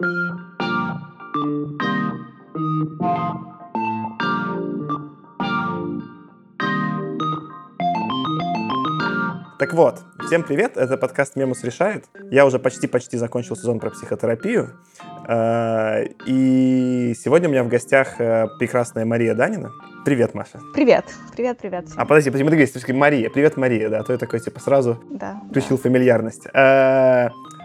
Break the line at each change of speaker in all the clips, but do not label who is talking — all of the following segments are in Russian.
Так вот, всем привет, это подкаст «Мемус решает». Я уже почти-почти закончил сезон про психотерапию. Э, и сегодня у меня в гостях э, прекрасная Мария Данина. Привет, Маша.
Привет, привет, привет.
А подожди, подожди, мы договорились, ты Мария. Привет, Мария, да, а то я такой, типа, сразу
да,
включил
да.
фамильярность.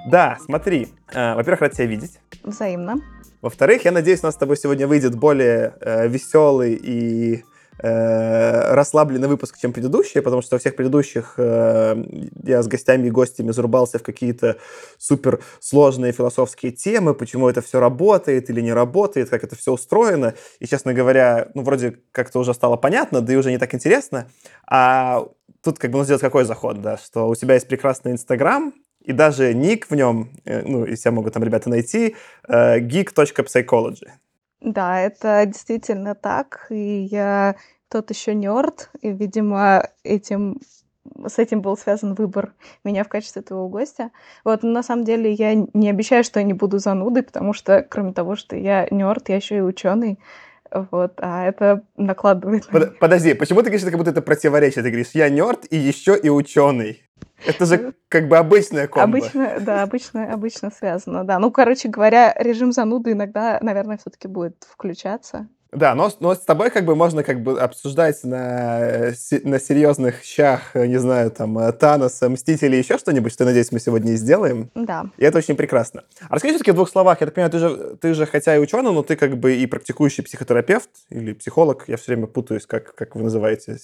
Э, да, смотри, во-первых, рад тебя видеть.
Взаимно.
Во-вторых, я надеюсь, у нас с тобой сегодня выйдет более веселый и Э, расслабленный выпуск, чем предыдущие, потому что во всех предыдущих э, я с гостями и гостями зарубался в какие-то супер сложные философские темы, почему это все работает или не работает, как это все устроено. И, честно говоря, ну, вроде как-то уже стало понятно, да и уже не так интересно. А тут как бы нужно сделать какой заход, да, что у тебя есть прекрасный Инстаграм, и даже ник в нем, э, ну, и все могут там ребята найти, э, geek.psychology.
Да, это действительно так. И я тот еще нерд, и, видимо, этим с этим был связан выбор меня в качестве твоего гостя. Вот, но на самом деле я не обещаю, что я не буду занудой, потому что, кроме того, что я нерд, я еще и ученый. Вот, а это накладывает...
Под, подожди, почему ты говоришь, как будто это противоречие? Ты говоришь, я нерд и еще и ученый. Это же как бы обычная комбо.
Обычно, да, обычно, обычно связано, да. Ну, короче говоря, режим зануды иногда, наверное, все-таки будет включаться.
Да, но, но с тобой как бы можно как бы обсуждать на, э, на серьезных щах, не знаю, там, э, Таноса, Мстители, еще что-нибудь, что, надеюсь, мы сегодня и сделаем.
Да.
И это очень прекрасно. А расскажи все-таки в двух словах. Я так понимаю, ты же, ты же хотя и ученый, но ты как бы и практикующий психотерапевт или психолог. Я все время путаюсь, как, как вы называете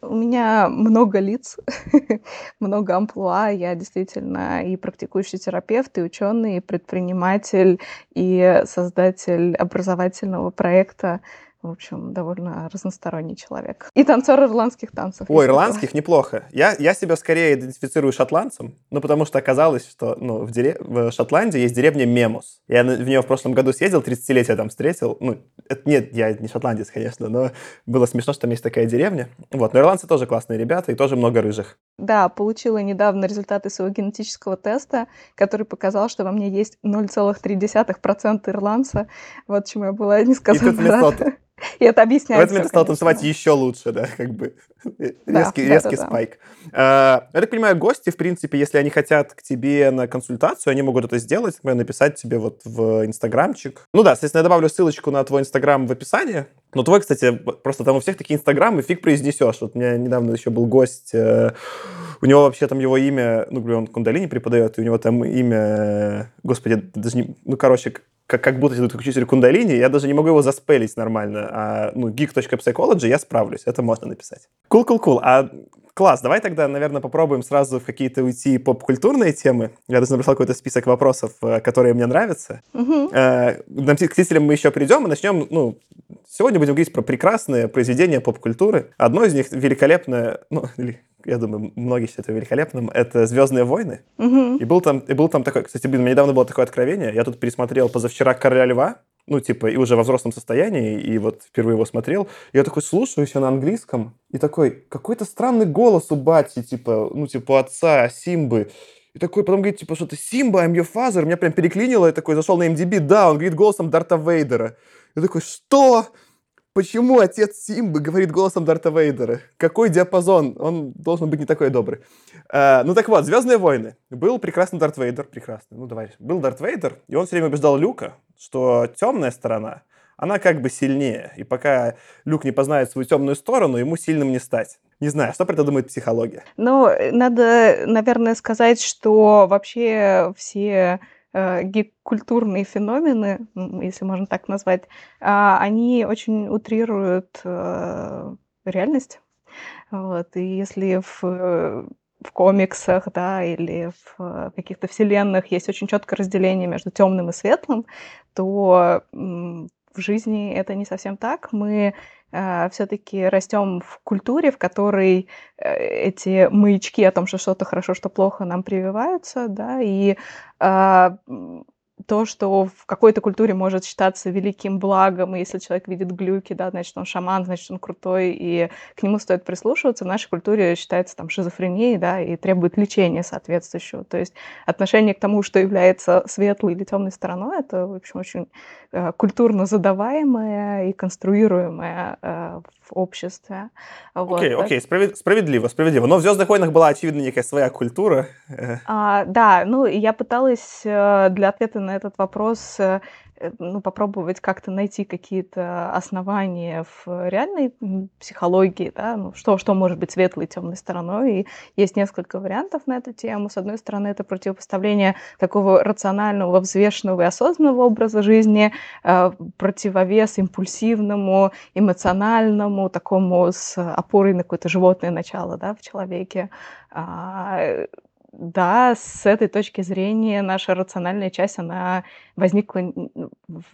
у меня много лиц, много амплуа. Я действительно и практикующий терапевт, и ученый, и предприниматель, и создатель образовательного проекта в общем, довольно разносторонний человек. И танцор ирландских танцев.
Ой, ирландских неплохо. Я, я себя скорее идентифицирую шотландцем, ну, потому что оказалось, что ну, в, дерев... в Шотландии есть деревня Мемус. Я в нее в прошлом году съездил, 30-летие там встретил. Ну, это, нет, я не шотландец, конечно, но было смешно, что там есть такая деревня. Вот, но ирландцы тоже классные ребята и тоже много рыжих.
Да, получила недавно результаты своего генетического теста, который показал, что во мне есть 0,3% ирландца. Вот чему я была несказанно рада. И это объясняет.
В этом это стало танцевать еще лучше, да, как бы. Резкий, да, резкий да, спайк. Да. Я так понимаю, гости, в принципе, если они хотят к тебе на консультацию, они могут это сделать, например, написать тебе вот в Инстаграмчик. Ну да, соответственно, я добавлю ссылочку на твой Инстаграм в описании. Но твой, кстати, просто там у всех такие Инстаграмы, фиг произнесешь. Вот у меня недавно еще был гость, э, у него вообще там его имя, ну, он кундалини преподает, и у него там имя, господи, даже не, ну, короче, как, как будто идут как учитель кундалини, я даже не могу его заспелить нормально. А, ну, geek.psychology я справлюсь, это можно написать. Кул, кул, кул. А класс, давай тогда, наверное, попробуем сразу в какие-то уйти поп-культурные темы. Я даже набрал какой-то список вопросов, э, которые мне нравятся.
Угу.
К стилям мы еще придем и начнем, ну, сегодня будем говорить про прекрасные произведения поп-культуры. Одно из них великолепное, ну, я думаю, многие считают великолепным, это «Звездные войны».
Угу.
И, был там, и был там такой, кстати, блин, у меня недавно было такое откровение, я тут пересмотрел позавчера «Короля льва», ну, типа, и уже во взрослом состоянии, и вот впервые его смотрел. Я такой слушаю еще на английском, и такой, какой-то странный голос у бати, типа, ну, типа, отца, Симбы. И такой потом говорит, типа, что-то Симба, I'm your father. Меня прям переклинило, я такой зашел на MDB, да, он говорит голосом Дарта Вейдера. Я такой, что? Почему отец Симбы говорит голосом Дарта Вейдера? Какой диапазон? Он должен быть не такой добрый. А, ну так вот, «Звездные войны». Был прекрасный Дарт Вейдер, прекрасный, ну давай. Был Дарт Вейдер, и он все время убеждал Люка, что темная сторона, она как бы сильнее. И пока Люк не познает свою темную сторону, ему сильным не стать. Не знаю, что про это думает психология?
Ну, надо, наверное, сказать, что вообще все э, гик-культурные феномены, если можно так назвать, э, они очень утрируют э, реальность. Вот. И если в, в комиксах, да, или в каких-то вселенных есть очень четкое разделение между темным и светлым, то в жизни это не совсем так. Мы э, все-таки растем в культуре, в которой э, эти маячки о том, что что-то хорошо, что плохо, нам прививаются, да, и э, то, что в какой-то культуре может считаться великим благом, и если человек видит глюки, да, значит, он шаман, значит, он крутой, и к нему стоит прислушиваться, в нашей культуре считается там шизофренией, да, и требует лечения соответствующего. То есть отношение к тому, что является светлой или темной стороной, это, в общем, очень культурно задаваемое и конструируемое э, в обществе.
Окей, вот. окей, справед, справедливо, справедливо. Но в «Звездных войнах» была, очевидно, некая своя культура.
А, да, ну, я пыталась э, для ответа на этот вопрос э, Э, ну, попробовать как-то найти какие-то основания в реальной психологии, да, ну, что, что может быть светлой и темной стороной. И есть несколько вариантов на эту тему. С одной стороны, это противопоставление такого рационального, взвешенного и осознанного образа жизни, э, противовес импульсивному, эмоциональному, такому с опорой на какое-то животное начало да, в человеке. Да, с этой точки зрения наша рациональная часть, она возникла в,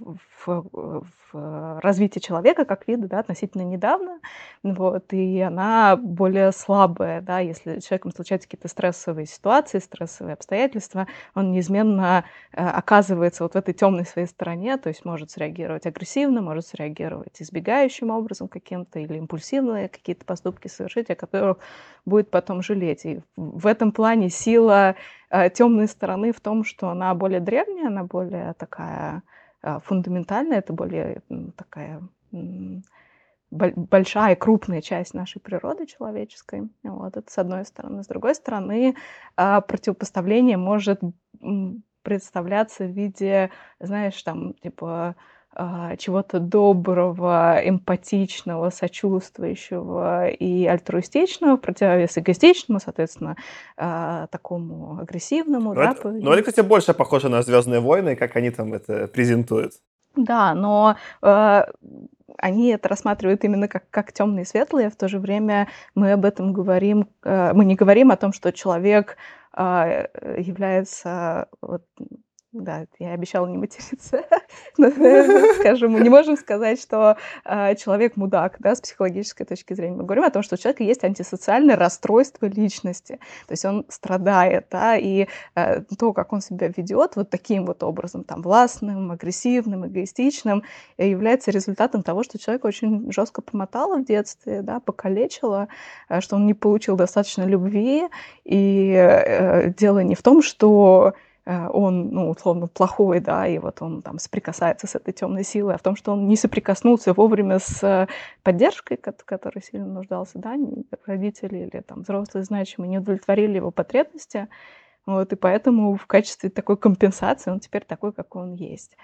в, в развитии человека как вида да, относительно недавно, вот, и она более слабая, да, если с человеком случаются какие-то стрессовые ситуации, стрессовые обстоятельства, он неизменно э, оказывается вот в этой темной своей стороне, то есть может среагировать агрессивно, может среагировать избегающим образом каким-то или импульсивные какие-то поступки совершить, о которых будет потом жалеть. И в этом плане сила э, темной стороны в том, что она более древняя, она более такая э, фундаментальная, это более такая большая, крупная часть нашей природы человеческой. Вот, это с одной стороны. С другой стороны, э, противопоставление может представляться в виде, знаешь, там, типа, а, чего-то доброго, эмпатичного, сочувствующего и альтруистичного, в противовес эгоистичному, соответственно, а, такому агрессивному.
Но, да, это, но это, кстати, больше похоже на Звездные войны, как они там это презентуют.
Да, но э, они это рассматривают именно как, как темные и светлые, в то же время мы об этом говорим, э, мы не говорим о том, что человек является вот, да, я обещала не материться, но, скажем, мы не можем сказать, что э, человек мудак, да, с психологической точки зрения. Мы говорим о том, что у человека есть антисоциальное расстройство личности, то есть он страдает, да, и э, то, как он себя ведет вот таким вот образом, там, властным, агрессивным, эгоистичным, э, является результатом того, что человек очень жестко помотало в детстве, да, покалечило, э, что он не получил достаточно любви, и э, дело не в том, что он, ну, условно, плохой, да, и вот он там соприкасается с этой темной силой, а в том, что он не соприкоснулся вовремя с поддержкой, которой сильно нуждался, да, родители или там взрослые значимые не удовлетворили его потребности, вот, и поэтому в качестве такой компенсации он теперь такой, какой он есть.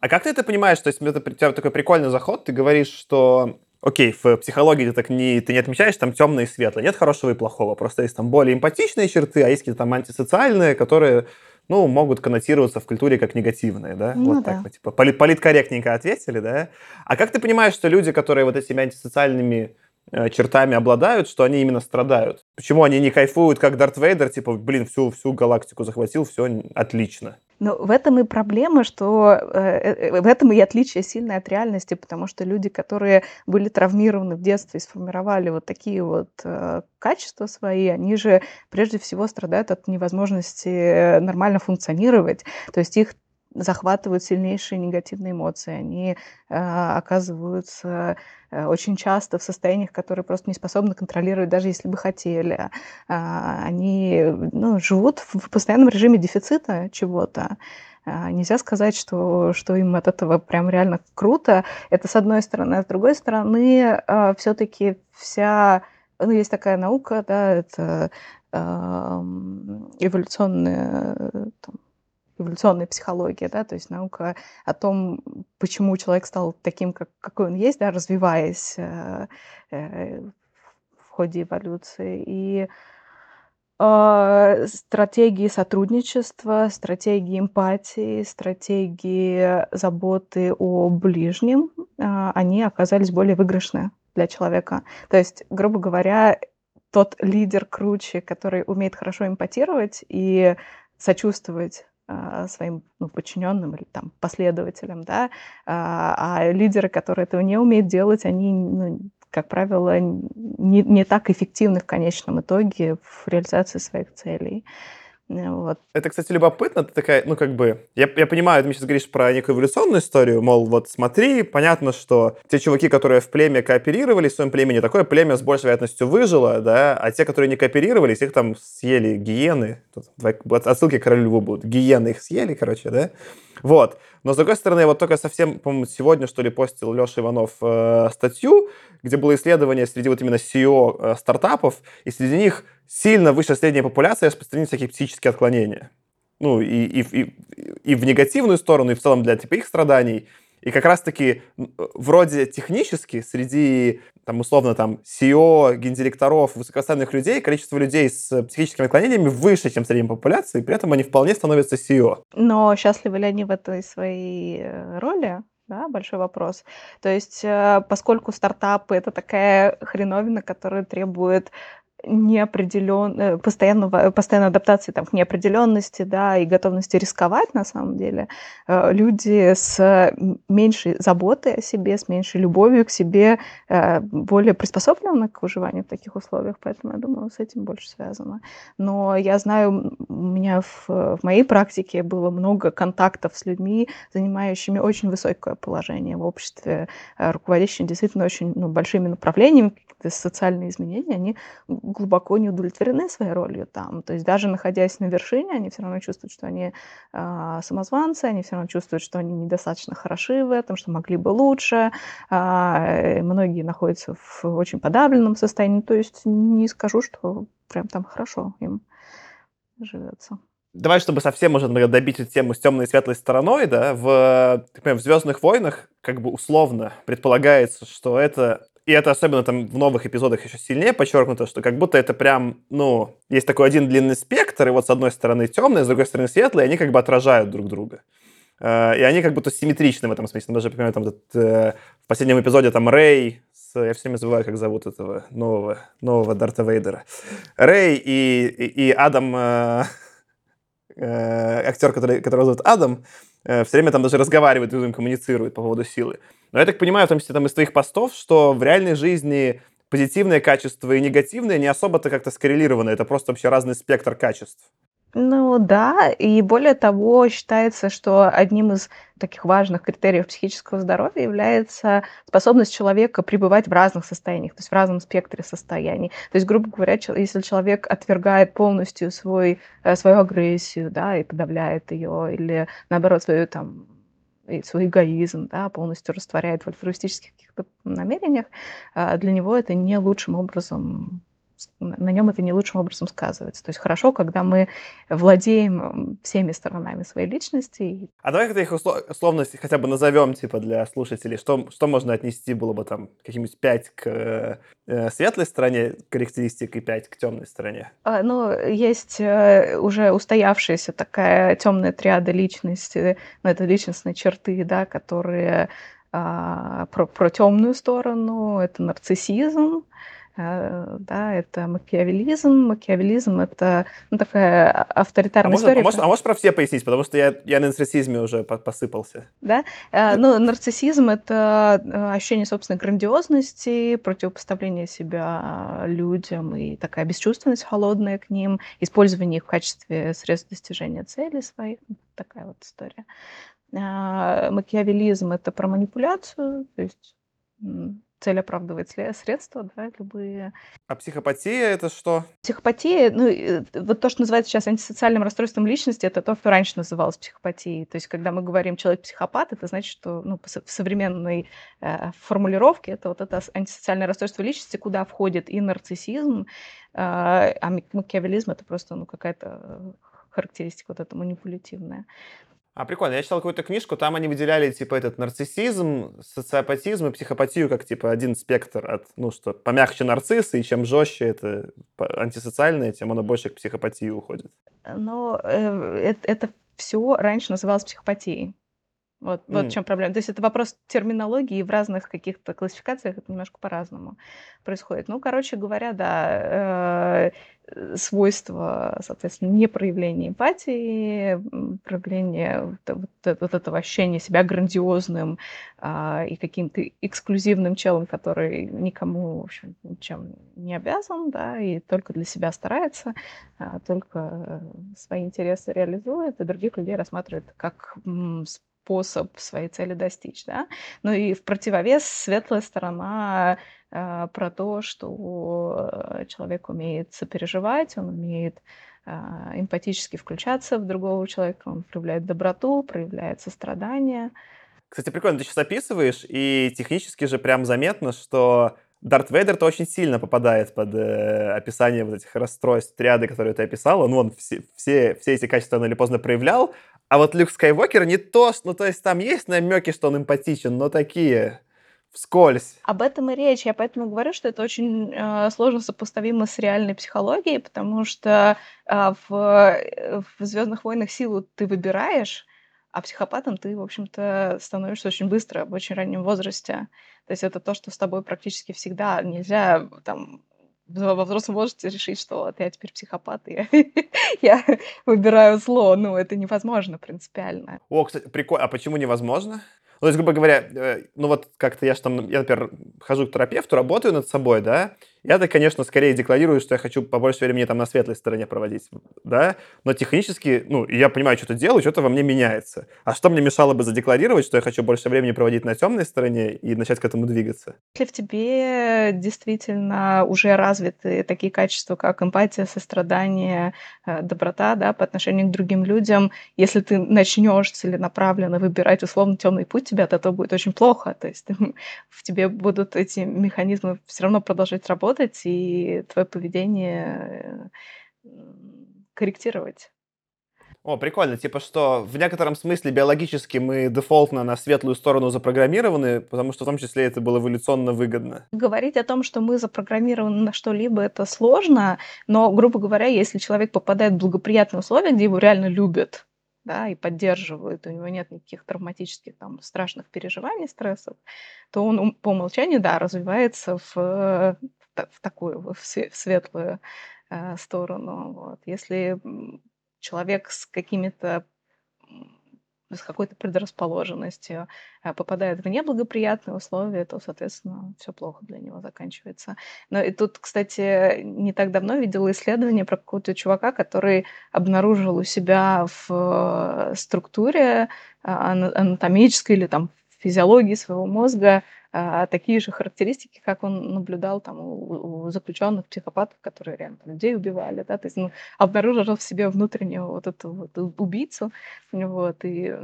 А как ты это понимаешь? То есть у тебя такой прикольный заход, ты говоришь, что Окей, в психологии ты так не, ты не отмечаешь там темное и светлое. Нет хорошего и плохого. Просто есть там более эмпатичные черты, а есть какие-то там антисоциальные, которые ну, могут коннотироваться в культуре как негативные, да?
Ну,
вот
да.
так вот, типа, полит политкорректненько ответили, да? А как ты понимаешь, что люди, которые вот этими антисоциальными э, чертами обладают, что они именно страдают? Почему они не кайфуют, как Дарт Вейдер, типа, блин, всю, всю галактику захватил, все отлично?
Ну, в этом и проблема, что э, э, в этом и отличие сильное от реальности, потому что люди, которые были травмированы в детстве и сформировали вот такие вот э, качества свои, они же прежде всего страдают от невозможности нормально функционировать. То есть их захватывают сильнейшие негативные эмоции. Они э, оказываются э, очень часто в состояниях, которые просто не способны контролировать, даже если бы хотели. Э, они ну, живут в постоянном режиме дефицита чего-то. Э, нельзя сказать, что, что им от этого прям реально круто. Это с одной стороны. А с другой стороны, э, все-таки вся... Ну, есть такая наука, да, это э, эволюционная там, эволюционная психология, да, то есть наука о том, почему человек стал таким, как, какой он есть, да, развиваясь э, э, в ходе эволюции. И э, стратегии сотрудничества, стратегии эмпатии, стратегии заботы о ближнем, э, они оказались более выигрышны для человека. То есть, грубо говоря, тот лидер круче, который умеет хорошо эмпатировать и сочувствовать своим ну, подчиненным или там последователям, да, а, а лидеры, которые этого не умеют делать, они, ну, как правило, не, не так эффективны в конечном итоге в реализации своих целей. Э, вот.
Это, кстати, любопытно. Ты такая, ну, как бы... Я, я понимаю, ты сейчас говоришь про некую эволюционную историю, мол, вот смотри, понятно, что те чуваки, которые в племя кооперировались, в своем племени, такое племя с большей вероятностью выжило, да, а те, которые не кооперировались, их там съели гиены. Тут отсылки к королю будут. Гиены их съели, короче, да? Вот. Но, с другой стороны, вот только совсем, по-моему, сегодня, что ли, постил Леша Иванов э, статью, где было исследование среди вот именно CEO э, стартапов, и среди них сильно выше средней популяции распространены всякие психические отклонения. Ну, и, и, и, и в негативную сторону, и в целом для типа их страданий. И как раз-таки вроде технически среди, там, условно, там, CEO, гендиректоров, высокоставленных людей, количество людей с психическими отклонениями выше, чем в средней популяции, при этом они вполне становятся CEO.
Но счастливы ли они в этой своей э, роли? Да, большой вопрос. То есть, э, поскольку стартапы это такая хреновина, которая требует неопределен... Э, постоянного, постоянной адаптации там, к неопределенности, да, и готовности рисковать, на самом деле, э, люди с меньшей заботой о себе, с меньшей любовью к себе э, более приспособлены к выживанию в таких условиях, поэтому, я думаю, с этим больше связано. Но я знаю, у меня в, в моей практике было много контактов с людьми, занимающими очень высокое положение в обществе, руководящими действительно очень ну, большими направлениями, социальные изменения, они глубоко не удовлетворены своей ролью там. То есть даже находясь на вершине, они все равно чувствуют, что они э, самозванцы, они все равно чувствуют, что они недостаточно хороши в этом, что могли бы лучше. Э, многие находятся в очень подавленном состоянии. То есть не скажу, что прям там хорошо им живется.
Давай, чтобы совсем, может, добить эту тему с темной и светлой стороной, да, в, в «Звездных войнах» как бы условно предполагается, что это и это особенно там в новых эпизодах еще сильнее подчеркнуто, что как будто это прям, ну, есть такой один длинный спектр, и вот с одной стороны темный, с другой стороны светлый, и они как бы отражают друг друга. Э, и они как будто симметричны в этом смысле. Даже, например, там этот, э, в последнем эпизоде там Рэй, с, я все время забываю, как зовут этого нового, нового Дарта Вейдера. Рэй и, и, и Адам, э, э, актер, который, которого зовут Адам, э, все время там даже разговаривают, и коммуницируют по поводу силы. Но я так понимаю, в том числе там из твоих постов, что в реальной жизни позитивные качества и негативные не особо-то как-то скоррелированы. Это просто вообще разный спектр качеств.
Ну да, и более того, считается, что одним из таких важных критериев психического здоровья является способность человека пребывать в разных состояниях, то есть в разном спектре состояний. То есть, грубо говоря, если человек отвергает полностью свой, э, свою агрессию, да, и подавляет ее, или наоборот свою там свой эгоизм, да, полностью растворяет в альтруистических каких-то намерениях, а, для него это не лучшим образом на нем это не лучшим образом сказывается. То есть хорошо, когда мы владеем всеми сторонами своей личности.
А давай как-то их условно хотя бы назовем, типа, для слушателей. Что, что можно отнести было бы там каким-нибудь 5 к э, светлой стороне характеристик и 5 к темной стороне?
А, ну, есть э, уже устоявшаяся такая темная триада личности, ну, это личностные черты, да, которые а, про, про темную сторону, это нарциссизм, Э, да, это макиавелизм. Макиавелизм — это ну, такая авторитарная
а
история.
Можно, а, можешь, а можешь про все пояснить? Потому что я, я на нарциссизме уже посыпался.
Да? Э, ну, нарциссизм — это э, ощущение собственной грандиозности, противопоставление себя людям и такая бесчувственность холодная к ним, использование их в качестве средств достижения целей своих. Такая вот история. Макиавелизм — это про манипуляцию, то есть цель оправдывает средства, да, любые.
А психопатия это что?
Психопатия, ну, э, вот то, что называется сейчас антисоциальным расстройством личности, это то, что раньше называлось психопатией. То есть, когда мы говорим человек-психопат, это значит, что ну, в современной э, формулировке это вот это антисоциальное расстройство личности, куда входит и нарциссизм, э, а макиавелизм это просто ну, какая-то характеристика вот эта манипулятивная.
А, прикольно. Я читал какую-то книжку, там они выделяли, типа, этот нарциссизм, социопатизм и психопатию как, типа, один спектр от, ну, что помягче нарциссы, и чем жестче это антисоциальное, тем оно больше к психопатии уходит.
Но э, это, это все раньше называлось психопатией. Вот, вот в чем проблема. То есть это вопрос терминологии, в разных каких-то классификациях это немножко по-разному происходит. Ну, короче говоря, да, э, свойство, соответственно, непроявления эмпатии, м, проявление вот, э- вот э- вот этого ощущения себя грандиозным а, и каким-то эксклюзивным челом, который никому, в общем, ничем не обязан, да, и только для себя старается, а, только э, свои интересы реализует, и других людей рассматривает как м, способ своей цели достичь, да. Ну и в противовес светлая сторона а, про то, что э, человек умеет сопереживать, он умеет а, эмпатически включаться в другого человека, он проявляет доброту, проявляет сострадание.
Кстати, прикольно, ты сейчас описываешь, и технически же прям заметно, что Дарт Вейдер-то очень сильно попадает под э, описание вот этих расстройств, триады, которые ты описала. Ну, он все, все, все эти качества рано или поздно проявлял. А вот Люк Скайуокер не то, ну, то есть там есть намеки, что он эмпатичен, но такие вскользь.
Об этом и речь. Я поэтому говорю, что это очень э, сложно сопоставимо с реальной психологией, потому что а, в, э, в Звездных войнах силу ты выбираешь, а психопатом ты, в общем-то, становишься очень быстро, в очень раннем возрасте. То есть это то, что с тобой практически всегда. Нельзя там во взрослом возрасте решить, что вот я теперь психопат, и я, выбираю зло. Ну, это невозможно принципиально.
О, кстати, прикольно. А почему невозможно? Ну, то есть, грубо говоря, э, ну вот как-то я же там, я, например, хожу к терапевту, работаю над собой, да, я-то, конечно, скорее декларирую, что я хочу побольше времени там на светлой стороне проводить, да, но технически, ну, я понимаю, что-то делаю, что-то во мне меняется. А что мне мешало бы задекларировать, что я хочу больше времени проводить на темной стороне и начать к этому двигаться?
Если в тебе действительно уже развиты такие качества, как эмпатия, сострадание, э, доброта, да, по отношению к другим людям, если ты начнешь целенаправленно выбирать условно темный путь, тебе от этого будет очень плохо. То есть в тебе будут эти механизмы все равно продолжать работать, и твое поведение э, корректировать.
О, прикольно, типа что в некотором смысле биологически мы дефолтно на светлую сторону запрограммированы, потому что в том числе это было эволюционно выгодно.
Говорить о том, что мы запрограммированы на что-либо, это сложно, но, грубо говоря, если человек попадает в благоприятные условия, где его реально любят, да, и поддерживают, у него нет никаких травматических там страшных переживаний, стрессов, то он по умолчанию, да, развивается в, э, в та- в такую, в све- в светлую э, сторону. Вот. Если человек с какими-то с какой-то предрасположенностью э, попадает в неблагоприятные условия, то, соответственно, все плохо для него заканчивается. Но и тут, кстати, не так давно видела исследование про какого-то чувака, который обнаружил у себя в э, структуре а, ана- анатомической или там физиологии своего мозга такие же характеристики, как он наблюдал там у, у заключенных психопатов, которые реально людей убивали, да, то есть ну, обнаружил в себе внутреннего вот эту вот убийцу, вот, и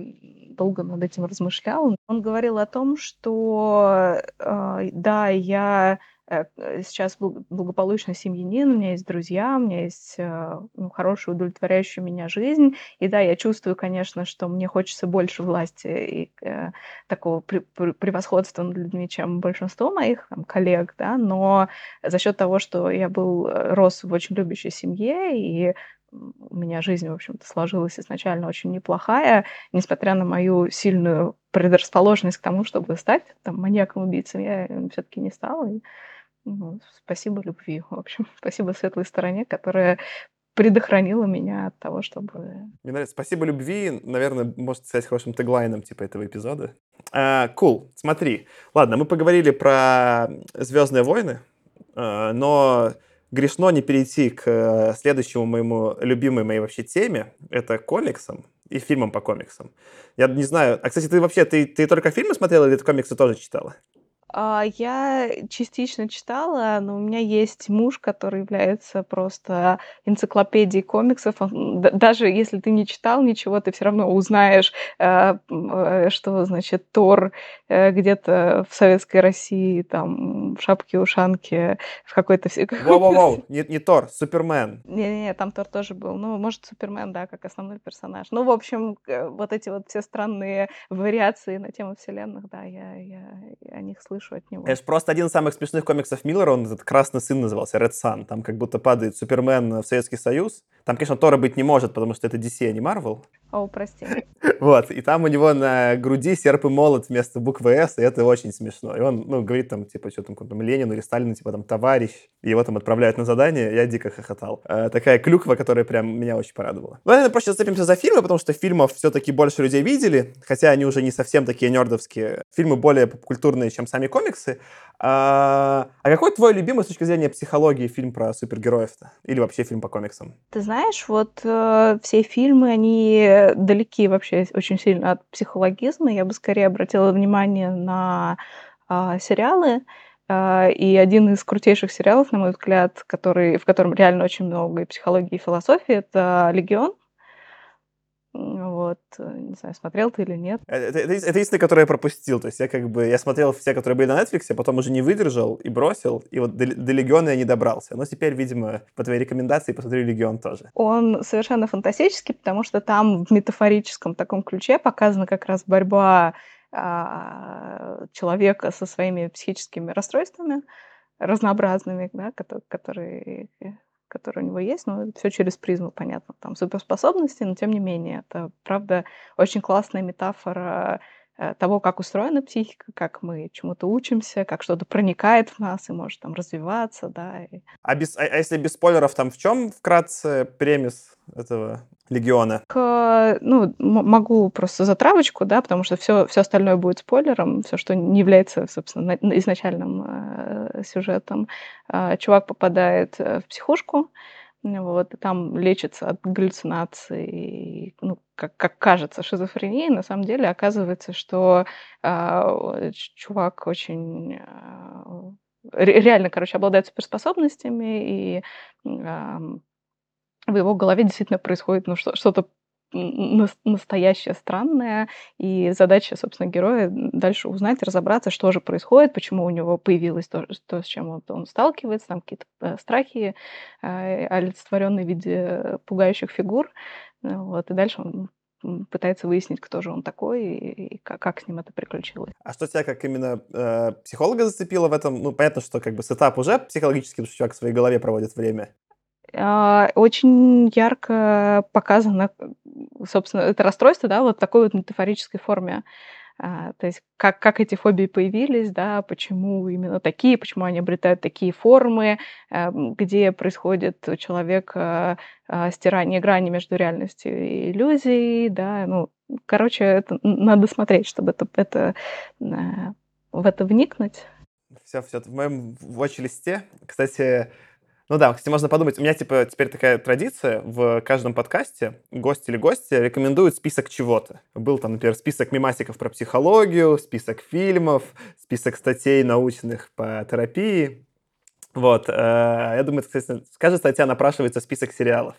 долго над этим размышлял. Он говорил о том, что э, да, я сейчас благ- благополучный семьянин, у меня есть друзья, у меня есть э, ну, хорошая, удовлетворяющая меня жизнь, и да, я чувствую, конечно, что мне хочется больше власти и э, такого пре- пре- превосходства над людьми, чем большинство моих там, коллег, да, но за счет того, что я был, э, рос в очень любящей семье, и у меня жизнь, в общем-то, сложилась изначально очень неплохая, несмотря на мою сильную предрасположенность к тому, чтобы стать там, маньяком-убийцем, я все-таки не стала. И, ну, спасибо любви, в общем, спасибо светлой стороне, которая предохранила меня от того, чтобы...
Мне нравится. Спасибо любви, наверное, может стать хорошим теглайном типа этого эпизода. А, Кул, смотри. Ладно, мы поговорили про Звездные войны, а, но грешно не перейти к э, следующему моему любимой моей вообще теме. Это комиксам и фильмам по комиксам. Я не знаю. А, кстати, ты вообще, ты, ты только фильмы смотрела или ты комиксы тоже читала?
А, Я частично читала, но у меня есть муж, который является просто энциклопедией комиксов. Он, д- Даже если ты не читал ничего, ты все равно узнаешь, э, э, что значит Тор э, где-то в Советской России, там в шапке-ушанке, в какой-то...
Воу-воу-воу, не, не Тор, Супермен.
Не-не, там Тор тоже был. Ну, может, Супермен, да, как основной персонаж. Ну, в общем, вот эти вот все странные вариации на тему вселенных, да, я, я, я о них слышу от него.
Это ж просто один из самых смешных комиксов Миллера, он этот «Красный сын» назывался, Red Sun. Там как будто падает Супермен в Советский Союз. Там, конечно, Тора быть не может, потому что это DC, а не Marvel.
О, прости.
Вот, и там у него на груди серп и молот вместо буквы «С», и это очень смешно. И он, ну, говорит там, типа, что там, там Ленин или Сталин, типа, там, товарищ, и его там отправляют на задание, я дико хохотал. Э, такая клюква, которая прям меня очень порадовала. Ну, наверное, просто зацепимся за фильмы, потому что фильмов все-таки больше людей видели, хотя они уже не совсем такие нердовские. Фильмы более культурные, чем сами комиксы. А, а какой твой любимый с точки зрения психологии фильм про супергероев-то? Или вообще фильм по комиксам?
Ты знаешь, вот э, все фильмы, они далеки вообще очень сильно от психологизма. Я бы скорее обратила внимание на э, сериалы. Э, и один из крутейших сериалов, на мой взгляд, который, в котором реально очень много и психологии, и философии, это «Легион». Вот, э, не знаю, смотрел ты или нет.
Э, это, это, это единственное, которое я пропустил. То есть я как бы, я смотрел все, которые были на Netflix, а потом уже не выдержал и бросил. И вот до, до Легиона я не добрался. Но теперь, видимо, по твоей рекомендации посмотрю Легион тоже.
Он совершенно фантастический, потому что там в метафорическом таком ключе показана как раз борьба а, человека со своими психическими расстройствами разнообразными, да, которые которые у него есть, но все через призму, понятно, там суперспособности, но тем не менее, это, правда, очень классная метафора того, как устроена психика, как мы чему-то учимся, как что-то проникает в нас и может там развиваться, да. И...
А, без, а, а если без спойлеров, там в чем вкратце премис этого Легиона?
К, ну, могу просто затравочку, да, потому что все, все остальное будет спойлером, все, что не является, собственно, изначальным э, сюжетом. Э, чувак попадает э, в психушку, вот, и там лечится от галлюцинаций, ну, как, как кажется, шизофрении. На самом деле оказывается, что э, чувак очень э, реально, короче, обладает суперспособностями и э, в его голове действительно происходит ну, что-то настоящее, странное, и задача, собственно, героя дальше узнать, разобраться, что же происходит, почему у него появилось то, то с чем он, он сталкивается, там какие-то э, страхи, э, олицетворенные в виде пугающих фигур, вот, и дальше он пытается выяснить, кто же он такой и, и как, как с ним это приключилось.
А что тебя как именно э, психолога зацепило в этом? Ну, понятно, что как бы сетап уже психологический, потому что человек в своей голове проводит время.
А, очень ярко показано, собственно, это расстройство, да, вот такой вот метафорической форме. А, то есть как, как эти фобии появились, да, почему именно такие, почему они обретают такие формы, а, где происходит у человека стирание грани между реальностью и иллюзией, да, ну, короче, это надо смотреть, чтобы это, это в это вникнуть.
Все, все, в моем watch-листе. Кстати, ну да, кстати, можно подумать, у меня типа теперь такая традиция, в каждом подкасте гость или гости рекомендуют список чего-то. Был там, например, список мемасиков про психологию, список фильмов, список статей научных по терапии. Вот, э, я думаю, кстати, с каждой статья напрашивается список сериалов.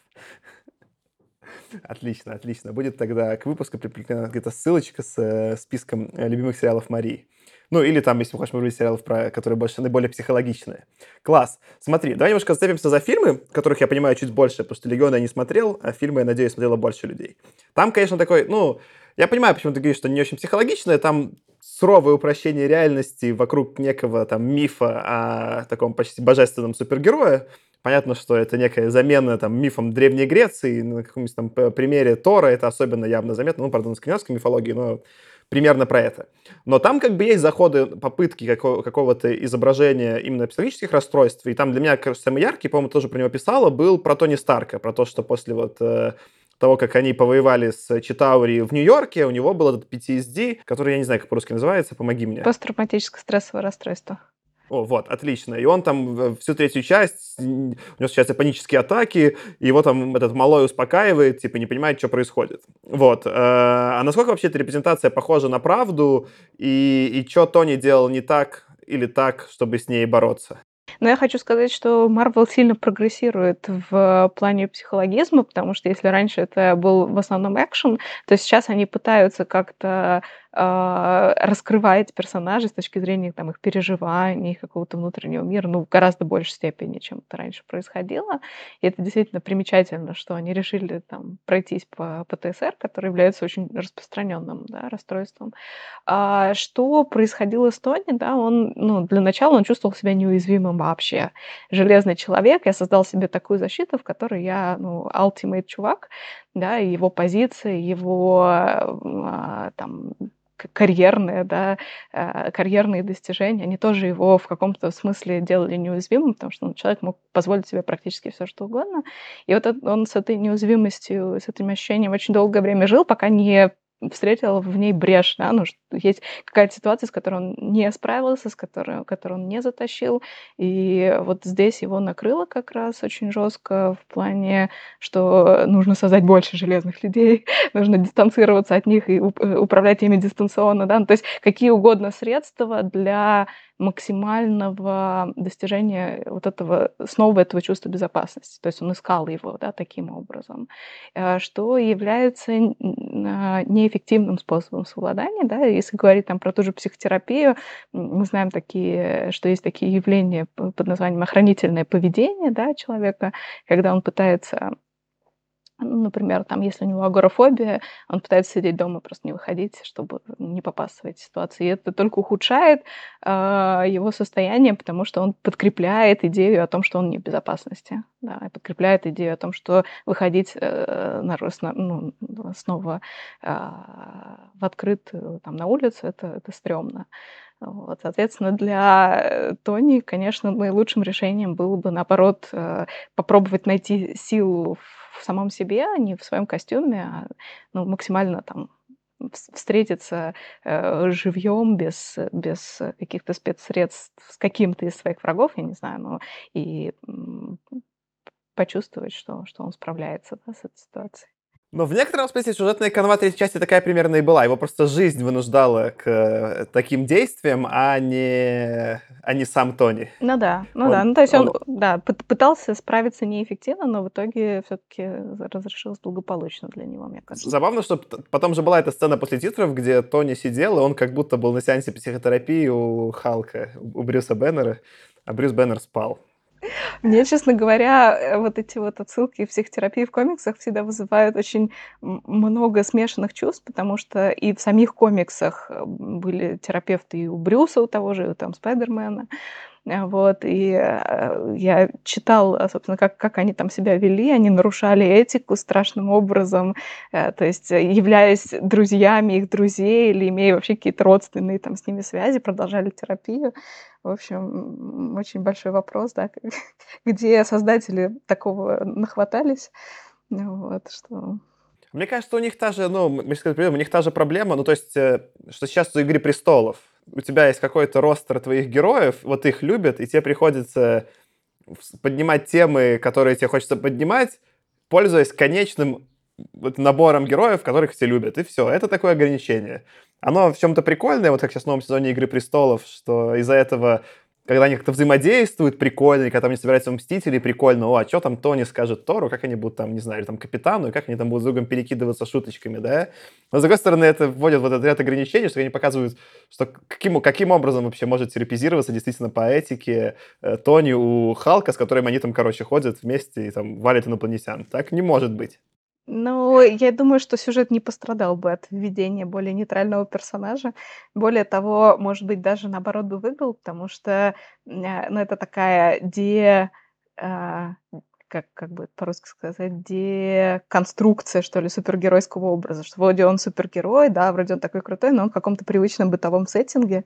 Отлично, отлично. Будет тогда к выпуску прикреплена где-то ссылочка с э, списком э, любимых сериалов Марии. Ну, или там, если хочешь, может быть, сериалов, про, которые больше, наиболее психологичные. Класс. Смотри, давай немножко зацепимся за фильмы, которых я понимаю чуть больше, потому что «Легион» я не смотрел, а фильмы, я надеюсь, смотрело больше людей. Там, конечно, такой, ну, я понимаю, почему ты говоришь, что не очень психологичное, там суровое упрощение реальности вокруг некого там мифа о таком почти божественном супергерое. Понятно, что это некая замена там мифом Древней Греции, на каком-нибудь там примере Тора это особенно явно заметно, ну, правда, на скандинавской мифологии, но примерно про это. Но там как бы есть заходы, попытки какого- какого-то изображения именно психологических расстройств. И там для меня, кажется, самый яркий, по-моему, тоже про него писала, был про Тони Старка, про то, что после вот э, того, как они повоевали с Читаури в Нью-Йорке, у него был этот PTSD, который, я не знаю, как по-русски называется, помоги мне.
Посттравматическое стрессовое расстройство.
О, вот, отлично. И он там всю третью часть, у него случаются панические атаки, и его там этот малой успокаивает, типа не понимает, что происходит. Вот. Э, а насколько вообще эта репрезентация похожа на правду, и, и что Тони делал не так или так, чтобы с ней бороться?
Но я хочу сказать, что Марвел сильно прогрессирует в плане психологизма, потому что если раньше это был в основном экшен, то сейчас они пытаются как-то э, раскрывать персонажей с точки зрения там, их переживаний, их какого-то внутреннего мира, ну, в гораздо большей степени, чем это раньше происходило. И это действительно примечательно, что они решили там пройтись по ПТСР, который является очень распространенным да, расстройством. А что происходило с Тони, да, он, ну, для начала он чувствовал себя неуязвимым вообще. Железный человек, я создал себе такую защиту, в которой я, ну, ultimate чувак, да, его позиции, его а, там карьерные, да, э, карьерные достижения, они тоже его в каком-то смысле делали неуязвимым, потому что ну, человек мог позволить себе практически все, что угодно. И вот он с этой неуязвимостью, с этим ощущением очень долгое время жил, пока не встретил в ней брешь, да, ну, что есть какая-то ситуация, с которой он не справился, с которой, которую он не затащил, и вот здесь его накрыло как раз очень жестко в плане, что нужно создать больше железных людей, нужно дистанцироваться от них и э, управлять ими дистанционно, да, ну, то есть какие угодно средства для максимального достижения вот этого, снова этого чувства безопасности. То есть он искал его да, таким образом, э, что является а, неэффективным способом совладания. Да? Если говорить там, про ту же психотерапию, мы знаем такие, что есть такие явления под названием охранительное поведение да, человека, когда он пытается например, там, если у него агорафобия, он пытается сидеть дома, просто не выходить, чтобы не попасть в эти ситуации. И это только ухудшает э, его состояние, потому что он подкрепляет идею о том, что он не в безопасности. Да, и подкрепляет идею о том, что выходить э, на, ну, снова э, в открытую, там, на улицу, это, это стрёмно. Вот, соответственно, для Тони, конечно, наилучшим решением было бы, наоборот, э, попробовать найти силу в в самом себе, а не в своем костюме, а ну, максимально там встретиться э, живьем, без, без каких-то спецсредств с каким-то из своих врагов, я не знаю, но и почувствовать, что, что он справляется да, с этой ситуацией.
Но в некотором смысле сюжетная канва третьей части такая примерно и была. Его просто жизнь вынуждала к э, таким действиям, а не, а не сам Тони.
Ну да, ну он, да. Ну то есть он, он да, пытался справиться неэффективно, но в итоге все-таки разрешилось благополучно для него, мне кажется.
Забавно, что потом же была эта сцена после титров, где Тони сидел, и он как будто был на сеансе психотерапии у Халка, у Брюса Беннера, а Брюс Беннер спал.
Мне, честно говоря, э, вот эти вот отсылки в психотерапии в комиксах всегда вызывают очень много смешанных чувств, потому что и в самих комиксах э, были терапевты и у Брюса, у того же, и у там Спайдермена. Э, вот, и я читал, собственно, как, как они там себя вели, они нарушали этику страшным образом, то есть являясь друзьями их друзей или имея вообще какие-то родственные там с ними связи, продолжали терапию. В общем, очень большой вопрос, да, где создатели такого нахватались. Вот, что...
Мне кажется, у них та же, ну, мы сказали, у них та же проблема, ну, то есть, э, что сейчас у «Игры престолов» у тебя есть какой-то ростер твоих героев, вот их любят, и тебе приходится поднимать темы, которые тебе хочется поднимать, пользуясь конечным вот набором героев, которых все любят, и все. Это такое ограничение. Оно в чем-то прикольное, вот как сейчас в новом сезоне «Игры престолов», что из-за этого когда они как-то взаимодействуют, прикольно, и когда там они собираются Мстители, прикольно, о, а что там Тони скажет Тору, как они будут там, не знаю, или там Капитану, и как они там будут с другом перекидываться шуточками, да? Но, с другой стороны, это вводит вот этот ряд ограничений, что они показывают, что каким, каким образом вообще может терапизироваться действительно по этике э, Тони у Халка, с которым они там, короче, ходят вместе и там валят инопланетян. Так не может быть.
Ну, я думаю, что сюжет не пострадал бы от введения более нейтрального персонажа. Более того, может быть, даже наоборот бы выиграл, потому что, э, ну, это такая де... а, как, как бы по-русски сказать, деконструкция, что ли, супергеройского образа. Что вроде он супергерой, да, вроде он такой крутой, но он в каком-то привычном бытовом сеттинге.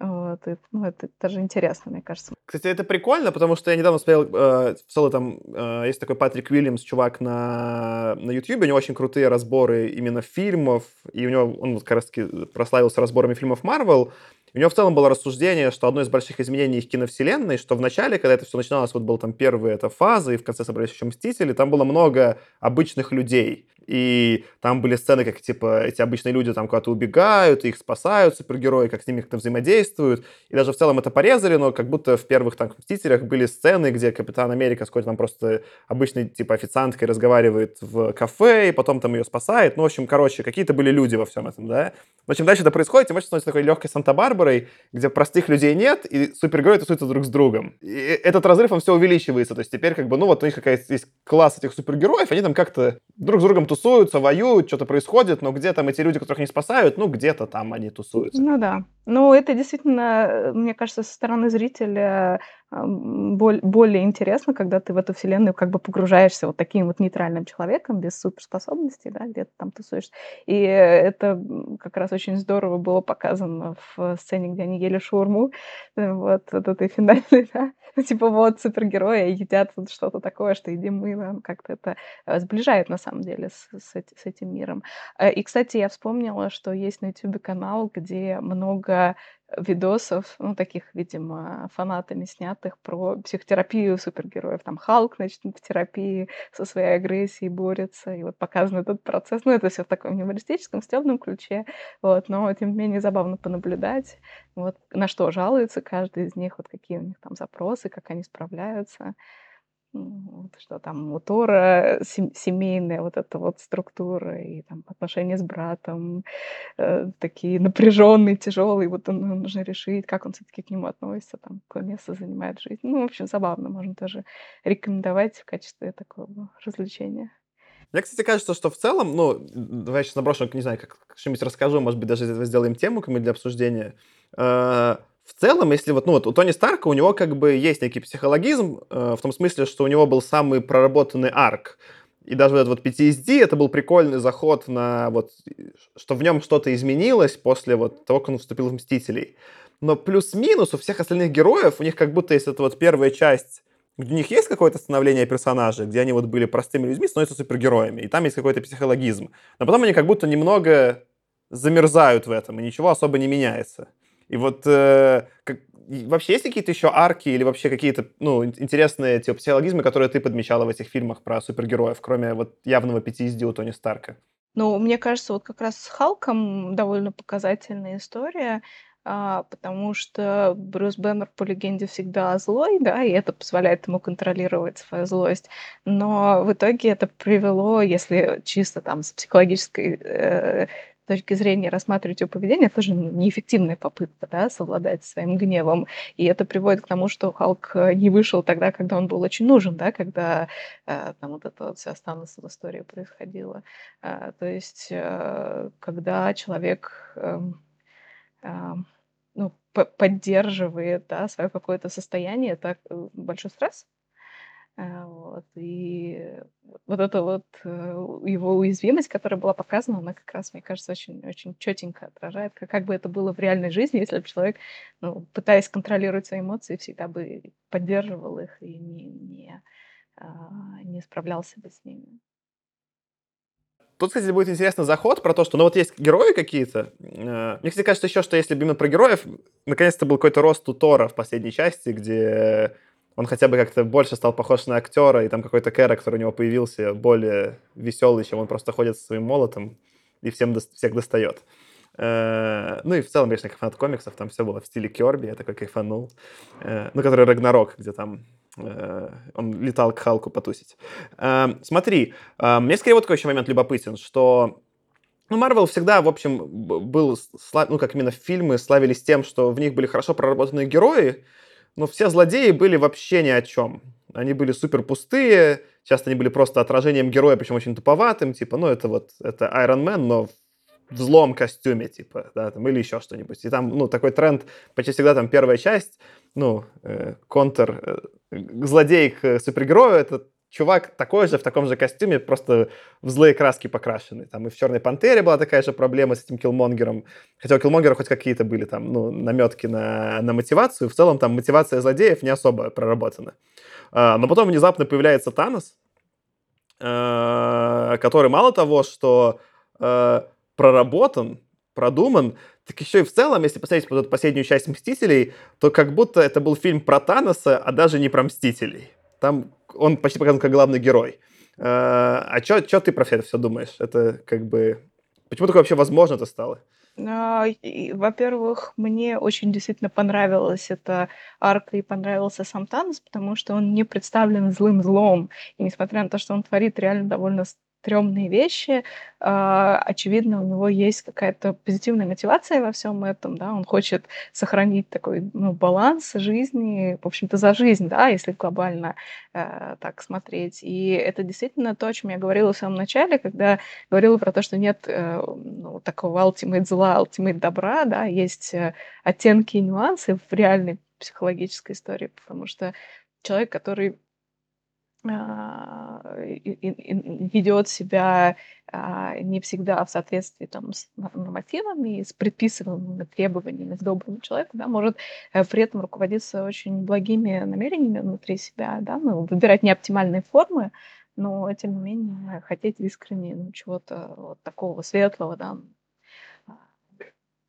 Вот, и, ну, это даже интересно, мне кажется.
Кстати, это прикольно, потому что я недавно смотрел, э, в целом там э, есть такой Патрик Уильямс, чувак на, на YouTube, у него очень крутые разборы именно фильмов, и у него, он вот как раз прославился разборами фильмов Марвел, у него в целом было рассуждение, что одно из больших изменений их киновселенной, что в начале, когда это все начиналось, вот был там первая эта фаза, и в конце собрались еще Мстители, там было много обычных людей. И там были сцены, как, типа, эти обычные люди там куда-то убегают, их спасают супергерои, как с ними как-то взаимодействуют. И даже в целом это порезали, но как будто в первых там «Мстителях» были сцены, где Капитан Америка с какой-то там просто обычной, типа, официанткой разговаривает в кафе, и потом там ее спасает. Ну, в общем, короче, какие-то были люди во всем этом, да. Но чем дальше это происходит, тем больше становится такой легкой Санта-Барбарой, где простых людей нет, и супергерои тусуются друг с другом. И этот разрыв, он все увеличивается. То есть теперь, как бы, ну, вот у них какая-то есть класс этих супергероев, они там как-то друг с другом тусуются, воюют, что-то происходит, но где там эти люди, которых не спасают, ну, где-то там они тусуются.
Ну да. Ну, это действительно, э, мне кажется, со стороны зрителя, боль более интересно, когда ты в эту вселенную как бы погружаешься вот таким вот нейтральным человеком без суперспособностей, да, где ты там тусуешься. И это, как раз очень здорово было показано в сцене, где они ели шаурму. Э, вот, вот этой финальной, да. Типа вот супергерои едят вот что-то такое, что едим мы, да. Как-то это, э, сближает на самом деле с с с этим миром. Э, и, кстати, я вспомнила, что есть на "Ютубе" канал, где много видосов, ну, таких, видимо, фанатами снятых, про психотерапию супергероев. Там Халк, значит, в терапии со своей агрессией борется, и вот показан этот процесс. Ну, это все в таком юмористическом, стёбном ключе, вот, но тем не менее забавно понаблюдать, вот, на что жалуется каждый из них, вот какие у них там запросы, как они справляются. Вот что там у Тора сем семейная вот эта вот структура и там отношения с братом, э, такие напряженные, тяжелые. Вот он нужно решить, как он все-таки к нему относится, там, какое место занимает в жизни. Ну, в общем, забавно, можно тоже рекомендовать в качестве такого развлечения.
Мне, кстати, кажется, что в целом, ну, давай я сейчас наброшу, не знаю, как что-нибудь расскажу, может быть, даже из этого сделаем тему для обсуждения. В целом, если вот, ну вот у Тони Старка, у него как бы есть некий психологизм, э, в том смысле, что у него был самый проработанный арк. И даже вот этот вот PTSD, это был прикольный заход на вот, что в нем что-то изменилось после вот того, как он вступил в Мстителей. Но плюс-минус у всех остальных героев, у них как будто есть эта вот первая часть, где у них есть какое-то становление персонажей, где они вот были простыми людьми, становятся супергероями, и там есть какой-то психологизм. Но потом они как будто немного замерзают в этом, и ничего особо не меняется. И вот э, как, вообще есть какие-то еще арки или вообще какие-то ну, интересные типа, психологизмы, которые ты подмечала в этих фильмах про супергероев, кроме вот явного PTSD у Тони Старка?
Ну, мне кажется, вот как раз с Халком довольно показательная история, а, потому что Брюс Бэннер по легенде всегда злой, да, и это позволяет ему контролировать свою злость. Но в итоге это привело, если чисто там с психологической э, точки зрения рассматривать его поведение, это тоже неэффективная попытка, да, совладать своим гневом. И это приводит к тому, что Халк э, не вышел тогда, когда он был очень нужен, да, когда э, там вот эта вот вся Станнесова история происходила. Э, то есть, э, когда человек э, э, ну, поддерживает, да, свое какое-то состояние, это э, большой стресс, вот, и вот эта вот, э, его уязвимость, которая была показана, она как раз, мне кажется, очень очень чётенько отражает, как как бы это было в реальной жизни, если бы человек, ну, пытаясь контролировать свои эмоции, всегда бы поддерживал их и не не, а, не справлялся бы с ними.
Тут, кстати, будет интересный заход про то, что, ну, вот есть герои какие-то. Э, мне, кстати, кажется еще, что если бы именно про героев, наконец-то был какой-то рост у Тора в последней части, где он хотя бы как-то больше стал похож на актера, и там какой-то характер у него появился более веселый, чем он просто ходит со своим молотом и всем всех достает. Э, ну и в целом, конечно, фанат комиксов, там все было в стиле Керби, я такой кайфанул. Э, ну, который Рагнарок, где там э, он летал к Халку потусить. Смотри, мне скорее вот такой еще момент любопытен, что ну, Марвел всегда, в общем, был, ну, как именно фильмы славились тем, что в них были хорошо проработанные герои, но все злодеи были вообще ни о чем. Они были супер пустые, часто они были просто отражением героя, причем очень туповатым, типа, ну, это вот, это Iron Man, но в злом костюме, типа, да, там, или еще что-нибудь. И там, ну, такой тренд, почти всегда там первая часть, ну, э, контр, э, злодей к супергерою, это чувак такой же, в таком же костюме, просто в злые краски покрашенный. Там и в «Черной пантере» была такая же проблема с этим Киллмонгером. Хотя у Киллмонгера хоть какие-то были там, ну, наметки на, на мотивацию. В целом там мотивация злодеев не особо проработана. А, но потом внезапно появляется Танос, а, который мало того, что а, проработан, продуман, так еще и в целом, если посмотреть вот эту последнюю часть «Мстителей», то как будто это был фильм про Таноса, а даже не про Мстителей. Там он почти показан как главный герой. Э, а что ты про это все думаешь? Это как бы... Почему такое вообще возможно это стало?
А, во-первых, мне очень действительно понравилась эта арка и понравился сам Танос, потому что он не представлен злым злом. И несмотря на то, что он творит реально довольно стрёмные вещи. А, очевидно, у него есть какая-то позитивная мотивация во всем этом, да, он хочет сохранить такой, ну, баланс жизни, в общем-то, за жизнь, да, если глобально э, так смотреть. И это действительно то, о чем я говорила в самом начале, когда говорила про то, что нет э, ну, такого ultimate зла, ultimate добра, да, есть э, оттенки и нюансы в реальной психологической истории, потому что человек, который ведет себя а, не всегда в соответствии там, с нормативами, с предписываемыми требованиями, с добрым человеком, да, может э, при этом руководиться очень благими намерениями внутри себя, да, ну, выбирать неоптимальные формы, но тем не менее хотеть искренне ну, чего-то вот такого светлого, да,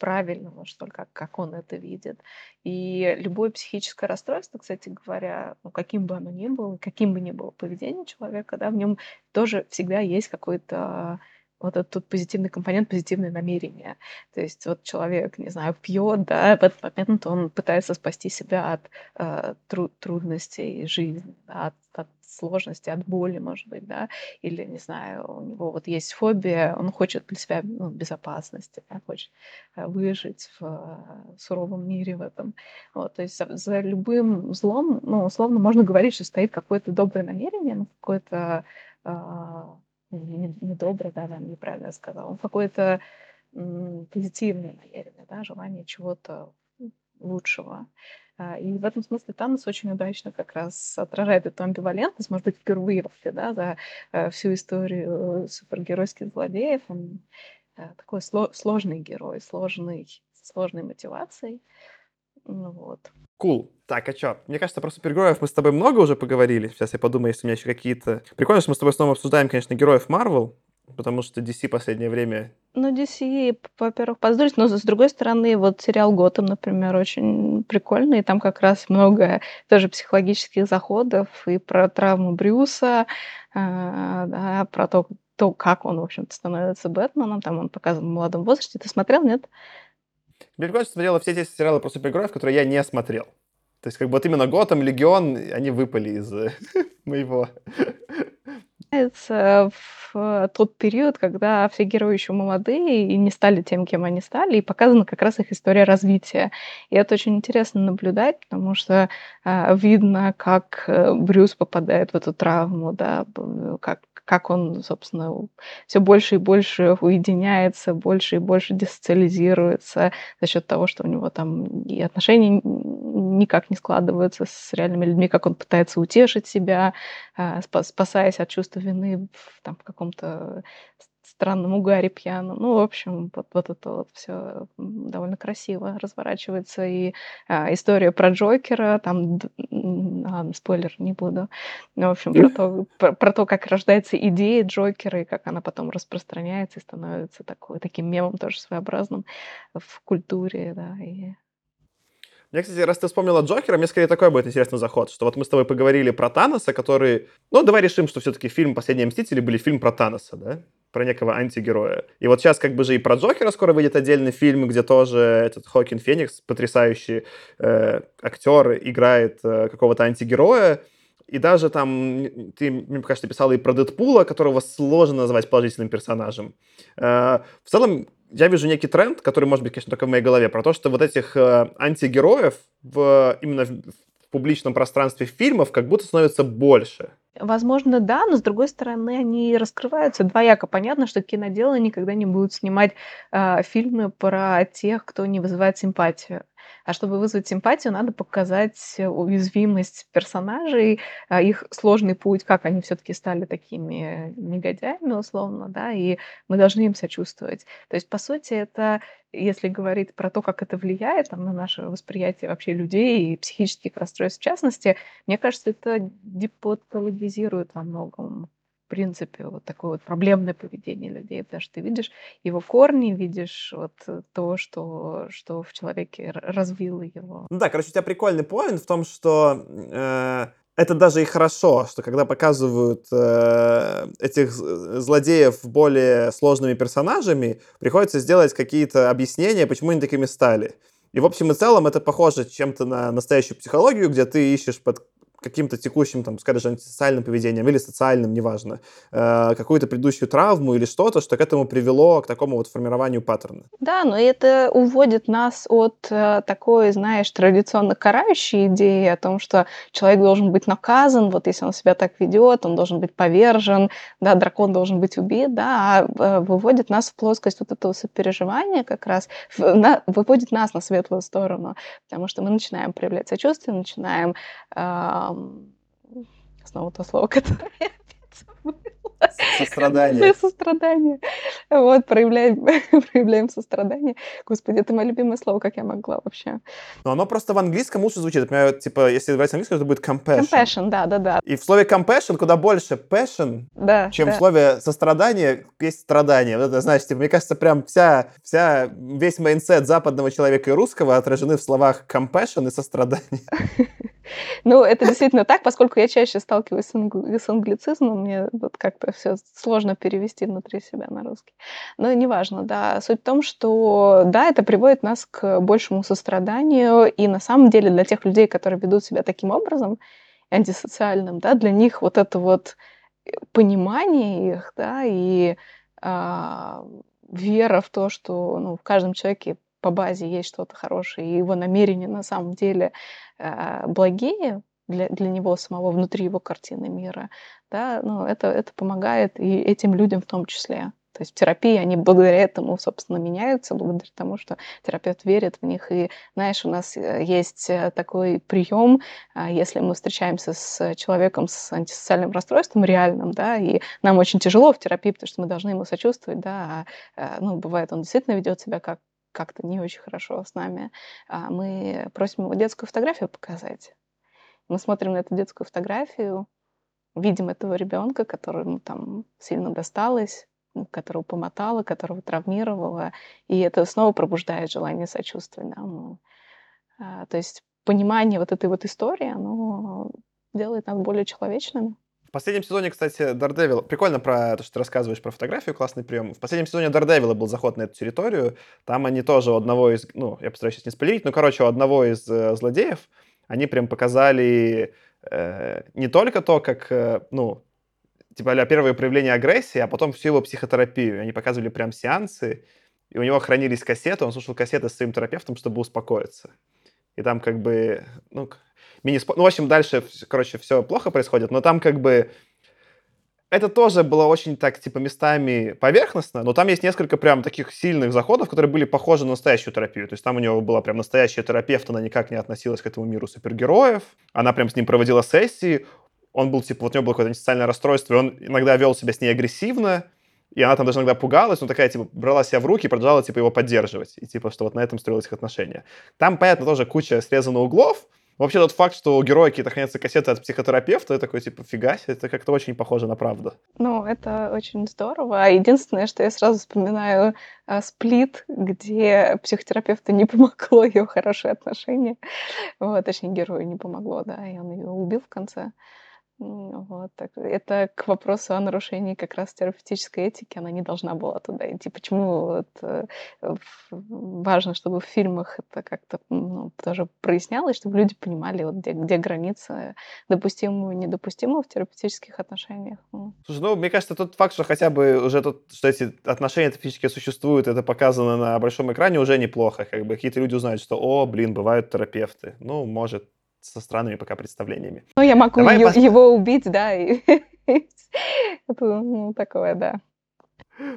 правильного, что ли, как, как он это видит. И любое психическое расстройство, кстати говоря, ну, каким бы оно ни было, каким бы ни было поведение человека, да, в нем тоже всегда есть какой-то вот этот позитивный компонент, позитивное намерение. То есть вот человек, не знаю, пьет, да, в этот момент он пытается спасти себя от э, тру- трудностей жизни, да, от, от сложности, от боли, может быть, да, или, не знаю, у него вот есть фобия, он хочет для себя ну, безопасности, да, хочет э, выжить в суровом мире в этом. Вот, то есть за любым злом, ну, условно, можно говорить, что стоит какое-то доброе намерение, ну, какое-то э, недоброе, да, да, неправильно сказала, он какое-то позитивное намерение, да, желание чего-то лучшего. А, и в этом смысле Танос очень удачно как раз отражает эту амбивалентность, может быть, впервые вообще, да, за э, всю историю супергеройских злодеев. Он э, такой сложный герой, сложный, сложной мотивацией. Ну вот.
Кул. Cool. Так, а чё? Мне кажется, про супергероев мы с тобой много уже поговорили. Сейчас я подумаю, если у меня еще какие-то... Прикольно, что мы с тобой снова обсуждаем, конечно, героев Марвел, потому что DC последнее время
ну, DC, во-первых, поздравить, но с другой стороны, вот сериал «Готэм», например, очень прикольный, и там как раз много тоже психологических заходов и про травму Брюса, э, да, про то, то, как он, в общем-то, становится Бэтменом, там он показан в молодом возрасте. Ты смотрел, нет?
Кажется, смотрела все эти сериалы про супергероев, которые я не смотрел. То есть, как бы вот именно Готэм, Легион, они выпали из моего
в тот период, когда все герои еще молодые и не стали тем, кем они стали, и показана как раз их история развития. И это очень интересно наблюдать, потому что э, видно, как э, Брюс попадает в эту травму, да, как как он, собственно, все больше и больше уединяется, больше и больше десоциализируется за счет того, что у него там и отношения никак не складываются с реальными людьми, как он пытается утешить себя, а, спасаясь от чувства вины в, там, в каком-то странном угаре пьяном. Ну, в общем, вот, вот это вот все довольно красиво разворачивается. И а, история про Джокера, там, а, спойлер, не буду. Ну, в общем, про то, про, про то, как рождается идея Джокера, и как она потом распространяется и становится такой, таким мемом тоже своеобразным в культуре, да, и
мне, кстати, раз ты вспомнила Джокера, мне скорее такой будет интересный заход, что вот мы с тобой поговорили про Таноса, который... Ну, давай решим, что все-таки фильм «Последние мстители» были фильм про Таноса, да? Про некого антигероя. И вот сейчас как бы же и про Джокера скоро выйдет отдельный фильм, где тоже этот Хокин Феникс, потрясающий э, актер, играет э, какого-то антигероя. И даже там, ты, мне кажется, писала и про Дэдпула, которого сложно назвать положительным персонажем. Э, в целом, я вижу некий тренд, который может быть, конечно, только в моей голове, про то, что вот этих э, антигероев в, именно в, публичном пространстве фильмов как будто становится больше.
Возможно, да, но с другой стороны, они раскрываются двояко. Понятно, что киноделы никогда не будут снимать э, фильмы про тех, кто не вызывает симпатию. А чтобы вызвать симпатию, надо показать уязвимость персонажей, а, их сложный путь, как они все-таки стали такими негодяями, условно, да, и мы должны им сочувствовать. То есть, по сути, это, если говорить про то, как это влияет там, на наше восприятие вообще людей и психических расстройств в частности, мне кажется, это депатологизирует во многом принципе, вот такое вот проблемное поведение людей, потому что ты видишь его корни, видишь вот то, что, что в человеке развило его.
Ну да, короче, у тебя прикольный поинт в том, что э, это даже и хорошо, что когда показывают э, этих злодеев более сложными персонажами, приходится сделать какие-то объяснения, почему они такими стали. И в общем и целом это похоже чем-то на настоящую психологию, где ты ищешь под каким-то текущим, там, скажем, социальным поведением или социальным, неважно, э, какую-то предыдущую травму или что-то, что к этому привело, к такому вот формированию паттерна.
Да, но это уводит нас от э, такой, знаешь, традиционно карающей идеи о том, что человек должен быть наказан, вот если он себя так ведет, он должен быть повержен, да, дракон должен быть убит, да, а э, выводит нас в плоскость вот этого сопереживания как раз, в, на, выводит нас на светлую сторону, потому что мы начинаем проявлять сочувствие, начинаем э, снова то слово, которое я опять забыла.
Сострадание.
Сострадание. Вот, проявляем, проявляем сострадание. Господи, это мое любимое слово, как я могла вообще.
Но оно просто в английском лучше звучит. Например, типа, если брать английский, это будет compassion.
Compassion, да, да, да.
И в слове compassion куда больше passion,
да,
чем
да.
в слове сострадание есть страдание. Вот это, знаешь, типа, мне кажется, прям вся, вся, весь mindset западного человека и русского отражены в словах compassion и сострадание.
Ну, это действительно так, поскольку я чаще сталкиваюсь с англицизмом, мне вот как-то все сложно перевести внутри себя на русский. Но неважно, да. Суть в том, что да, это приводит нас к большему состраданию, и на самом деле для тех людей, которые ведут себя таким образом, антисоциальным, да, для них вот это вот понимание их, да, и а, вера в то, что ну, в каждом человеке по базе есть что-то хорошее, и его намерения на самом деле э, благие для, для него самого внутри его картины мира, да, ну, это, это помогает и этим людям в том числе. То есть в терапии они благодаря этому, собственно, меняются, благодаря тому, что терапевт верит в них. И, знаешь, у нас э, есть э, такой прием, а, если мы встречаемся с человеком с антисоциальным расстройством реальным, да, и нам очень тяжело в терапии, потому что мы должны ему сочувствовать, да, а, ну, бывает, он действительно ведет себя как как-то не очень хорошо с нами, а мы просим его детскую фотографию показать. Мы смотрим на эту детскую фотографию, видим этого ребенка, которому там сильно досталось, которого помотало, которого травмировало, и это снова пробуждает желание сочувствия. Да? Ну, а, то есть понимание вот этой вот истории, оно делает нас более человечными.
В последнем сезоне, кстати, Daredevil... Прикольно про то, что ты рассказываешь про фотографию, классный прием. В последнем сезоне Daredevil был заход на эту территорию. Там они тоже у одного из... Ну, я постараюсь сейчас не спойлерить, но, короче, у одного из э, злодеев они прям показали э, не только то, как, э, ну, типа, а первое проявление агрессии, а потом всю его психотерапию. Они показывали прям сеансы, и у него хранились кассеты, он слушал кассеты с своим терапевтом, чтобы успокоиться. И там как бы, ну, мини Ну, в общем, дальше, короче, все плохо происходит, но там как бы это тоже было очень так, типа, местами поверхностно, но там есть несколько прям таких сильных заходов, которые были похожи на настоящую терапию. То есть там у него была прям настоящая терапевт, она никак не относилась к этому миру супергероев, она прям с ним проводила сессии, он был, типа, вот у него было какое-то социальное расстройство, и он иногда вел себя с ней агрессивно, и она там даже иногда пугалась, но такая, типа, брала себя в руки и продолжала, типа, его поддерживать. И, типа, что вот на этом строились их отношения. Там, понятно, тоже куча срезанных углов, Вообще тот факт, что у героя какие-то хранятся кассеты от психотерапевта, я такой, типа, фига себе, это как-то очень похоже на правду.
Ну, это очень здорово. А единственное, что я сразу вспоминаю а, сплит, где психотерапевту не помогло ее хорошие отношения. Вот, точнее, герою не помогло, да, и он ее убил в конце. Вот так. Это к вопросу о нарушении как раз терапевтической этики. Она не должна была туда идти. Почему вот, э, важно, чтобы в фильмах это как-то ну, тоже прояснялось, чтобы люди понимали, вот, где, где граница допустимого и недопустимого в терапевтических отношениях.
Слушай, ну, мне кажется, тот факт, что хотя бы уже тот, что эти отношения терапевтические существуют, это показано на большом экране, уже неплохо. Как бы какие-то люди узнают, что, о, блин, бывают терапевты. Ну, может, со странными пока представлениями.
Ну, я могу Давай пос... его убить, да, и это, ну, такое, да.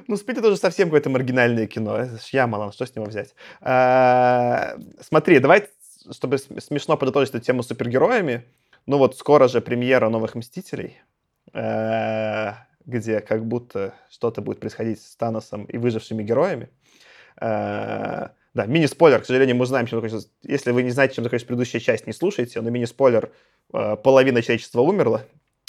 Ну, Спит это уже совсем какое-то маргинальное кино. Шьямалан, что с него взять? А, смотри, давай, чтобы смешно подытожить эту тему с супергероями, ну вот скоро же премьера «Новых Мстителей», э, где как будто что-то будет происходить с Таносом и выжившими героями. Да, мини-спойлер, к сожалению, мы знаем, чем закончится. Если вы не знаете, чем закончится предыдущая часть, не слушайте, но мини-спойлер, э, половина человечества умерла.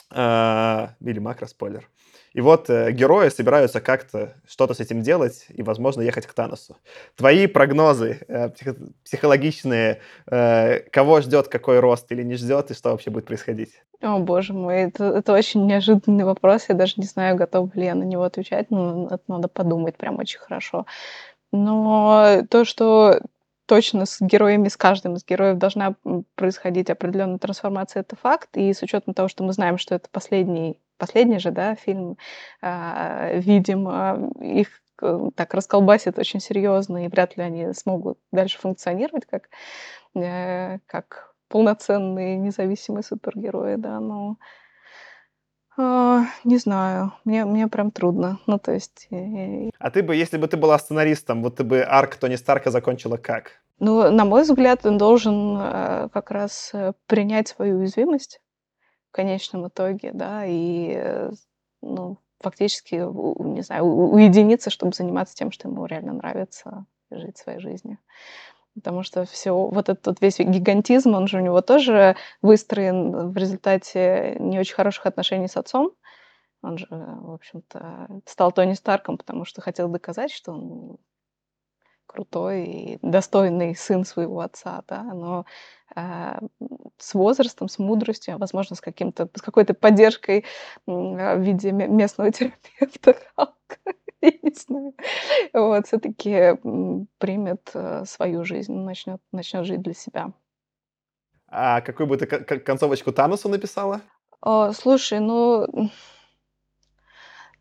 Э, или макро-спойлер. И вот э, герои собираются как-то что-то с этим делать и, возможно, ехать к Таносу. Твои прогнозы э, псих, психологичные, э, кого ждет какой рост или не ждет, и что вообще будет происходить?
О, боже мой, это, это очень неожиданный вопрос. Я даже не знаю, готова ли я на него отвечать, но это надо подумать прям очень хорошо. Но то, что точно с героями, с каждым из героев должна происходить определенная трансформация, это факт. И с учетом того, что мы знаем, что это последний, последний же, да, фильм, э, видимо, их э, так расколбасит очень серьезно, и вряд ли они смогут дальше функционировать как, э, как полноценные независимые супергерои, да, но а, не знаю, мне, мне прям трудно. Ну, то есть...
А ты бы, если бы ты была сценаристом, вот ты бы арк Тони Старка закончила как?
Ну, на мой взгляд, он должен э, как раз э, принять свою уязвимость в конечном итоге, да, и, э, ну, фактически, не знаю, уединиться, чтобы заниматься тем, что ему реально нравится, жить своей жизнью. Потому что все, вот этот весь гигантизм, он же у него тоже выстроен в результате не очень хороших отношений с отцом. Он же, в общем-то, стал Тони Старком, потому что хотел доказать, что он крутой и достойный сын своего отца, да, но э, с возрастом, с мудростью, а возможно, с каким-то, с какой-то поддержкой э, в виде местного терапевта, я не знаю, вот, все-таки примет э, свою жизнь, начнет, начнет жить для себя.
А какую бы ты концовочку Таносу написала?
О, слушай, ну,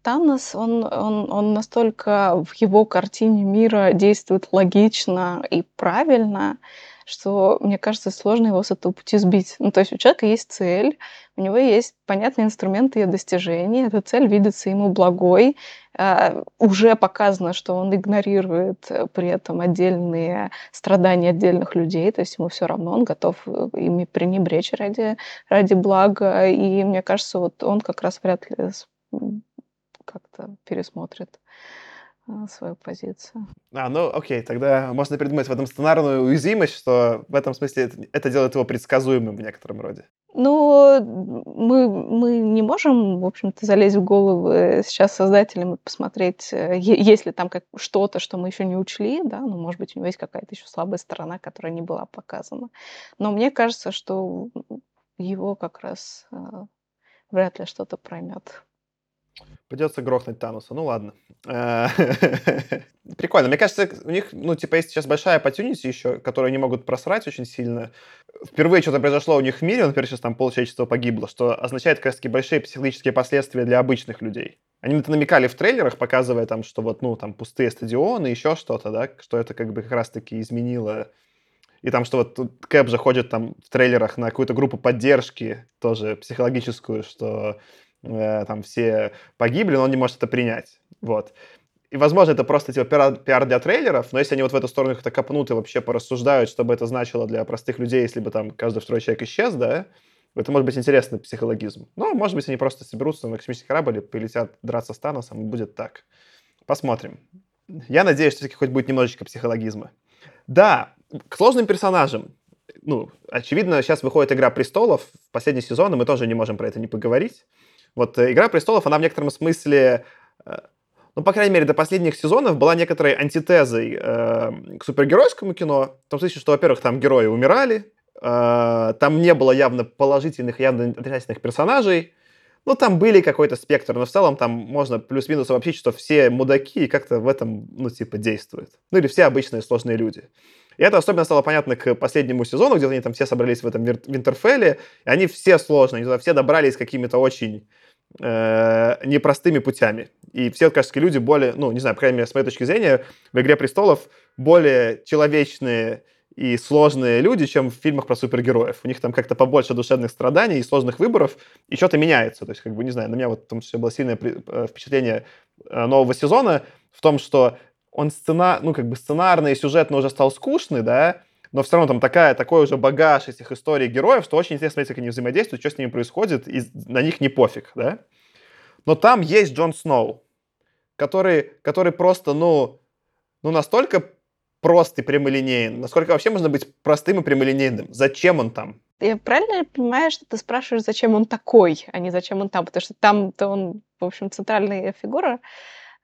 Танос, он, он, он настолько в его картине мира действует логично и правильно, что, мне кажется, сложно его с этого пути сбить. Ну, то есть у человека есть цель, у него есть понятные инструменты ее достижения, эта цель видится ему благой, Uh, уже показано, что он игнорирует э, при этом отдельные страдания отдельных людей, то есть ему все равно, он готов э, ими пренебречь ради, ради блага, и мне кажется, вот он как раз вряд ли как-то пересмотрит а, свою позицию.
А, ну окей, тогда можно придумать в этом сценарную уязвимость, что в этом смысле это, это делает его предсказуемым в некотором роде.
Ну, мы, мы не можем, в общем-то, залезть в головы сейчас создателям и посмотреть, э, есть ли там как что-то, что мы еще не учли, да, ну, может быть, у него есть какая-то еще слабая сторона, которая не была показана. Но мне кажется, что его как раз э, вряд ли что-то проймет.
Придется грохнуть Тануса. Ну ладно. Э, прикольно. Мне кажется, у них, ну, типа, есть сейчас большая opportunity еще, которую они могут просрать очень сильно. Впервые что-то произошло у них в мире, например, сейчас там полчеловечества погибло, что означает как раз-таки большие психологические последствия для обычных людей. Они это намекали в трейлерах, показывая там, что вот, ну, там пустые стадионы, еще что-то, да, что это как бы как раз-таки изменило и там, что вот Кэп же ходит там в трейлерах на какую-то группу поддержки, тоже психологическую, что Э, там все погибли, но он не может это принять. Вот. И, возможно, это просто типа пиар, пиар для трейлеров, но если они вот в эту сторону как-то копнут и вообще порассуждают, что бы это значило для простых людей, если бы там каждый второй человек исчез, да, это может быть интересный психологизм. Но, может быть, они просто соберутся на космический корабль и полетят драться с Таносом, и будет так. Посмотрим. Я надеюсь, что все-таки хоть будет немножечко психологизма. Да, к сложным персонажам. Ну, очевидно, сейчас выходит «Игра престолов», последний сезон, и мы тоже не можем про это не поговорить. Вот э, «Игра престолов», она в некотором смысле, э, ну, по крайней мере, до последних сезонов была некоторой антитезой э, к супергеройскому кино. В том смысле, что, во-первых, там герои умирали, э, там не было явно положительных, явно отрицательных персонажей, ну, там были какой-то спектр, но в целом там можно плюс-минус обобщить, что все мудаки и как-то в этом, ну, типа, действуют. Ну, или все обычные сложные люди. И это особенно стало понятно к последнему сезону, где они там все собрались в этом Винтерфелле, и они все сложные, они туда все добрались какими-то очень э, непростыми путями. И все, кажется, люди более, ну, не знаю, по крайней мере, с моей точки зрения, в «Игре престолов» более человечные и сложные люди, чем в фильмах про супергероев. У них там как-то побольше душевных страданий и сложных выборов, и что-то меняется. То есть, как бы, не знаю, на меня вот в том числе было сильное э, впечатление э, нового сезона в том, что он сцена, ну, как бы сценарный и сюжетно уже стал скучный, да, но все равно там такая, такой уже багаж этих историй героев, что очень интересно смотреть, как они взаимодействуют, что с ними происходит, и на них не пофиг, да. Но там есть Джон Сноу, который, который просто, ну, ну, настолько прост и прямолинейен. Насколько вообще можно быть простым и прямолинейным? Зачем он там?
Я правильно понимаю, что ты спрашиваешь, зачем он такой, а не зачем он там? Потому что там-то он, в общем, центральная фигура,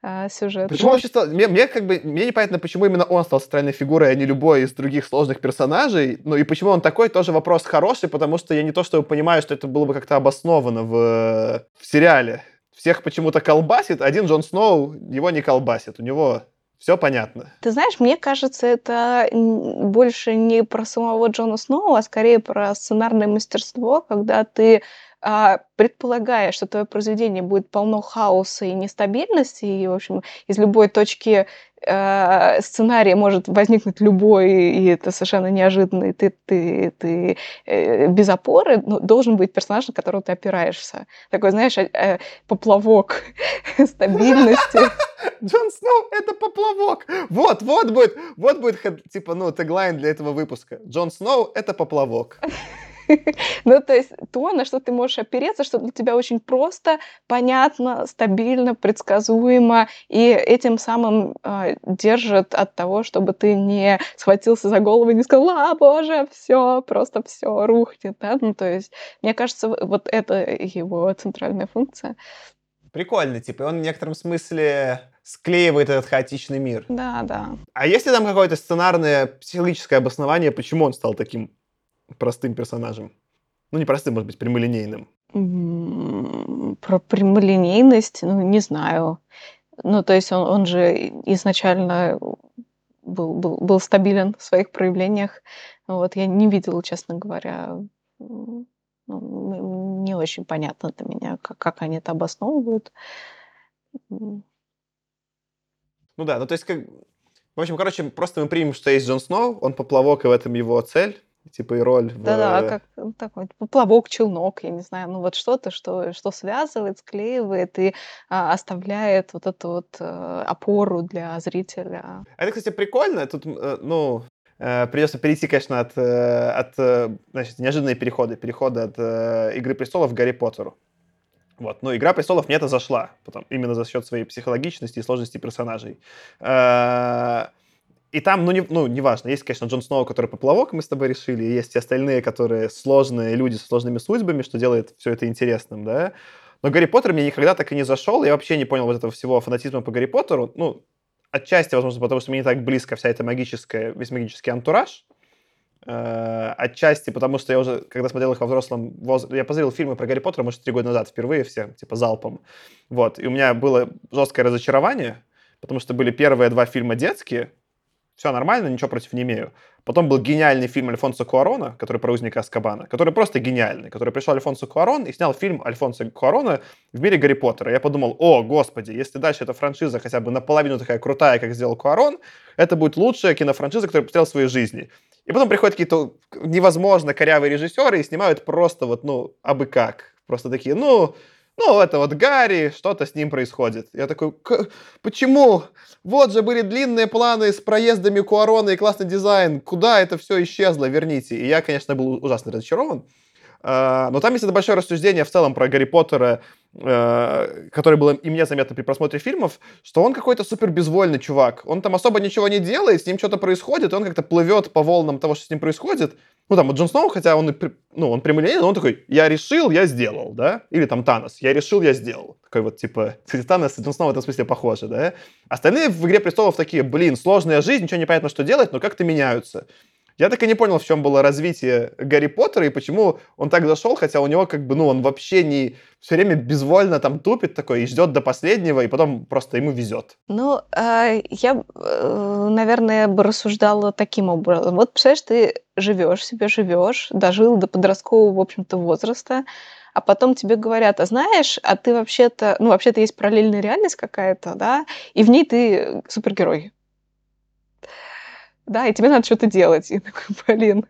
а, сюжет.
Почему вообще стал... Мне, мне как бы мне непонятно, почему именно он стал центральной фигурой, а не любой из других сложных персонажей. Ну и почему он такой, тоже вопрос хороший, потому что я не то чтобы понимаю, что это было бы как-то обосновано в, в сериале. Всех почему-то колбасит, один Джон Сноу его не колбасит. У него все понятно.
Ты знаешь, мне кажется, это больше не про самого Джона Сноу, а скорее про сценарное мастерство, когда ты предполагая, что твое произведение будет полно хаоса и нестабильности, и, в общем, из любой точки э, сценария может возникнуть любой, и это совершенно неожиданно, и ты, ты, ты э, без опоры, но должен быть персонаж, на которого ты опираешься. Такой, знаешь, э поплавок стабильности.
Джон Сноу — это поплавок. Вот, вот будет, вот будет, типа, ну, теглайн для этого выпуска. Джон Сноу — это поплавок.
Ну, то есть то, на что ты можешь опереться, что для тебя очень просто, понятно, стабильно, предсказуемо, и этим самым э, держит от того, чтобы ты не схватился за голову и не сказал, а, боже, все, просто все рухнет, да? Ну, то есть, мне кажется, вот это его центральная функция.
Прикольно, типа, он в некотором смысле склеивает этот хаотичный мир.
Да, да.
А есть ли там какое-то сценарное психологическое обоснование, почему он стал таким простым персонажем? Ну, не простым, может быть, прямолинейным.
Про прямолинейность, ну, не знаю. Ну, то есть он, он же изначально был, был, был стабилен в своих проявлениях. Вот, я не видела, честно говоря, ну, не очень понятно для меня, как, как они это обосновывают.
Ну да, ну то есть, как... в общем, короче, просто мы примем, что есть Джон Сноу, он поплавок, и в этом его цель типа и роль.
Да-да, в... как ну, такой поплавок, челнок, я не знаю, ну вот что-то, что, что связывает, склеивает и а, оставляет вот эту вот а, опору для зрителя.
Это, кстати, прикольно. Тут, э, ну, э, придется перейти, конечно, от, от значит, неожиданные переходы, переходы от «Игры престолов» к «Гарри Поттеру». Вот. Но «Игра престолов» мне это зашла, потом, именно за счет своей психологичности и сложности персонажей. И там, ну, не, ну, неважно, есть, конечно, Джон Сноу, который поплавок, мы с тобой решили, и есть остальные, которые сложные люди с сложными судьбами, что делает все это интересным, да. Но Гарри Поттер мне никогда так и не зашел, я вообще не понял вот этого всего фанатизма по Гарри Поттеру, ну, отчасти, возможно, потому что мне не так близко вся эта магическая, весь магический антураж, э, отчасти потому что я уже, когда смотрел их во взрослом возрасте, я посмотрел фильмы про Гарри Поттера, может, три года назад впервые все, типа, залпом, вот, и у меня было жесткое разочарование, потому что были первые два фильма детские, все нормально, ничего против не имею. Потом был гениальный фильм Альфонсо Куарона, который про узника Аскабана, который просто гениальный, который пришел Альфонсо Куарон и снял фильм Альфонсо Куарона в мире Гарри Поттера. Я подумал, о, господи, если дальше эта франшиза хотя бы наполовину такая крутая, как сделал Куарон, это будет лучшая кинофраншиза, которую посмотрел в своей жизни. И потом приходят какие-то невозможно корявые режиссеры и снимают просто вот, ну, абы как. Просто такие, ну, ну, это вот Гарри, что-то с ним происходит. Я такой, почему? Вот же были длинные планы с проездами Куарона и классный дизайн. Куда это все исчезло? Верните. И я, конечно, был ужасно разочарован. А, но там есть это большое рассуждение в целом про Гарри Поттера, э, которое было и мне заметно при просмотре фильмов, что он какой-то супер безвольный чувак. Он там особо ничего не делает, с ним что-то происходит, и он как-то плывет по волнам того, что с ним происходит. Ну, там, вот Джон Сноу, хотя он, ну, он прямолинейный, но он такой, я решил, я сделал, да? Или там Танос, я решил, я сделал. Такой вот, типа, кстати, Танос и Джон Сноу в этом смысле похожи, да? Остальные в «Игре престолов» такие, блин, сложная жизнь, ничего не понятно, что делать, но как-то меняются. Я так и не понял, в чем было развитие Гарри Поттера и почему он так зашел, хотя у него как бы, ну, он вообще не все время безвольно там тупит такой и ждет до последнего, и потом просто ему везет.
Ну, э, я, э, наверное, бы рассуждала таким образом. Вот, представляешь, ты живешь себе, живешь, дожил до подросткового, в общем-то, возраста, а потом тебе говорят, а знаешь, а ты вообще-то, ну, вообще-то есть параллельная реальность какая-то, да, и в ней ты супергерой да, и тебе надо что-то делать. И такой, блин,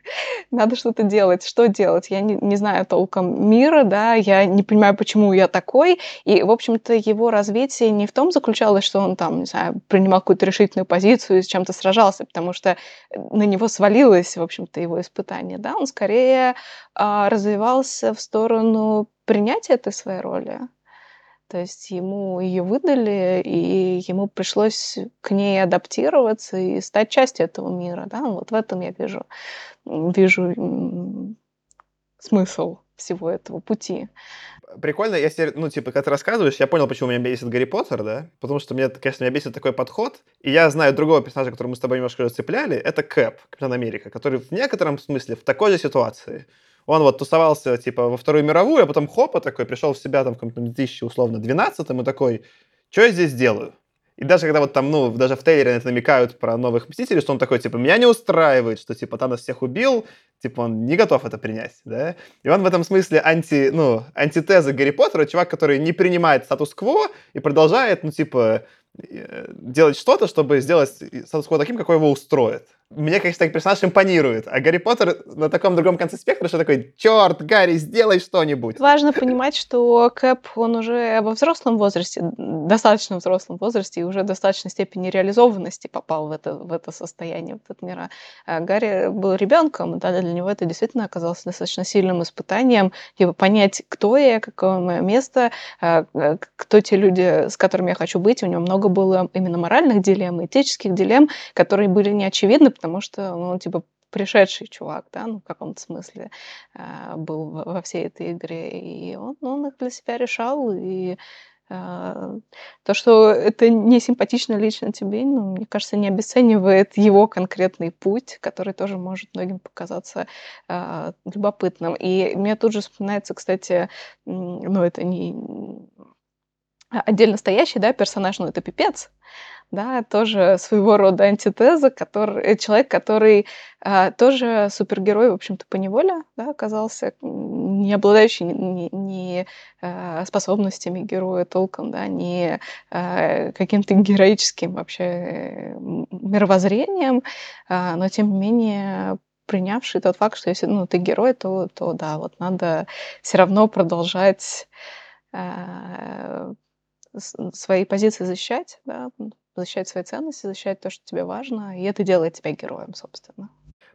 надо что-то делать. Что делать? Я не, не знаю толком мира, да, я не понимаю, почему я такой. И, в общем-то, его развитие не в том заключалось, что он там, не знаю, принимал какую-то решительную позицию и с чем-то сражался, потому что на него свалилось, в общем-то, его испытание, да. Он скорее а, развивался в сторону принятия этой своей роли. То есть ему ее выдали, и ему пришлось к ней адаптироваться и стать частью этого мира. Да? Вот в этом я вижу, вижу смысл всего этого пути.
Прикольно, я себе, ну, типа, когда ты рассказываешь, я понял, почему меня бесит Гарри Поттер, да? Потому что мне, конечно, меня бесит такой подход. И я знаю другого персонажа, которого мы с тобой немножко зацепляли, это Кэп, Капитан Америка, который в некотором смысле в такой же ситуации. Он вот тусовался, типа, во Вторую мировую, а потом хопа такой, пришел в себя там в каком-то 2000, условно, 12 и такой, что я здесь делаю? И даже когда вот там, ну, даже в трейлере это намекают про новых Мстителей, что он такой, типа, меня не устраивает, что, типа, Танос всех убил, типа, он не готов это принять, да? И он в этом смысле анти, ну, антитеза Гарри Поттера, чувак, который не принимает статус-кво и продолжает, ну, типа, э, делать что-то, чтобы сделать статус-кво таким, какой его устроит мне, конечно, так персонаж импонирует. А Гарри Поттер на таком другом конце спектра, что такой, черт, Гарри, сделай что-нибудь.
Важно понимать, что Кэп, он уже во взрослом возрасте, достаточно взрослом возрасте, и уже в достаточной степени реализованности попал в это, в это состояние, в этот мир. А Гарри был ребенком, да, для него это действительно оказалось достаточно сильным испытанием, типа понять, кто я, какое мое место, а, кто те люди, с которыми я хочу быть. У него много было именно моральных дилемм, этических дилемм, которые были неочевидны, потому что, ну, типа, пришедший чувак, да, ну, в каком-то смысле э, был во всей этой игре, и он, он их для себя решал, и э, то, что это не симпатично лично тебе, ну, мне кажется, не обесценивает его конкретный путь, который тоже может многим показаться э, любопытным. И мне тут же вспоминается, кстати, ну, это не отдельно стоящий, да, персонаж, ну, это пипец, да, тоже своего рода антитеза, который, э, человек, который а, тоже супергерой, в общем-то, по неволе, да, оказался, не обладающий ни, ни а, способностями героя толком, да, ни а, каким-то героическим вообще э, мировоззрением, а, но тем не менее принявший тот факт, что если ну, ты герой, то, то да, вот надо все равно продолжать а, свои позиции защищать, да, защищать свои ценности, защищать то, что тебе важно, и это делает тебя героем, собственно.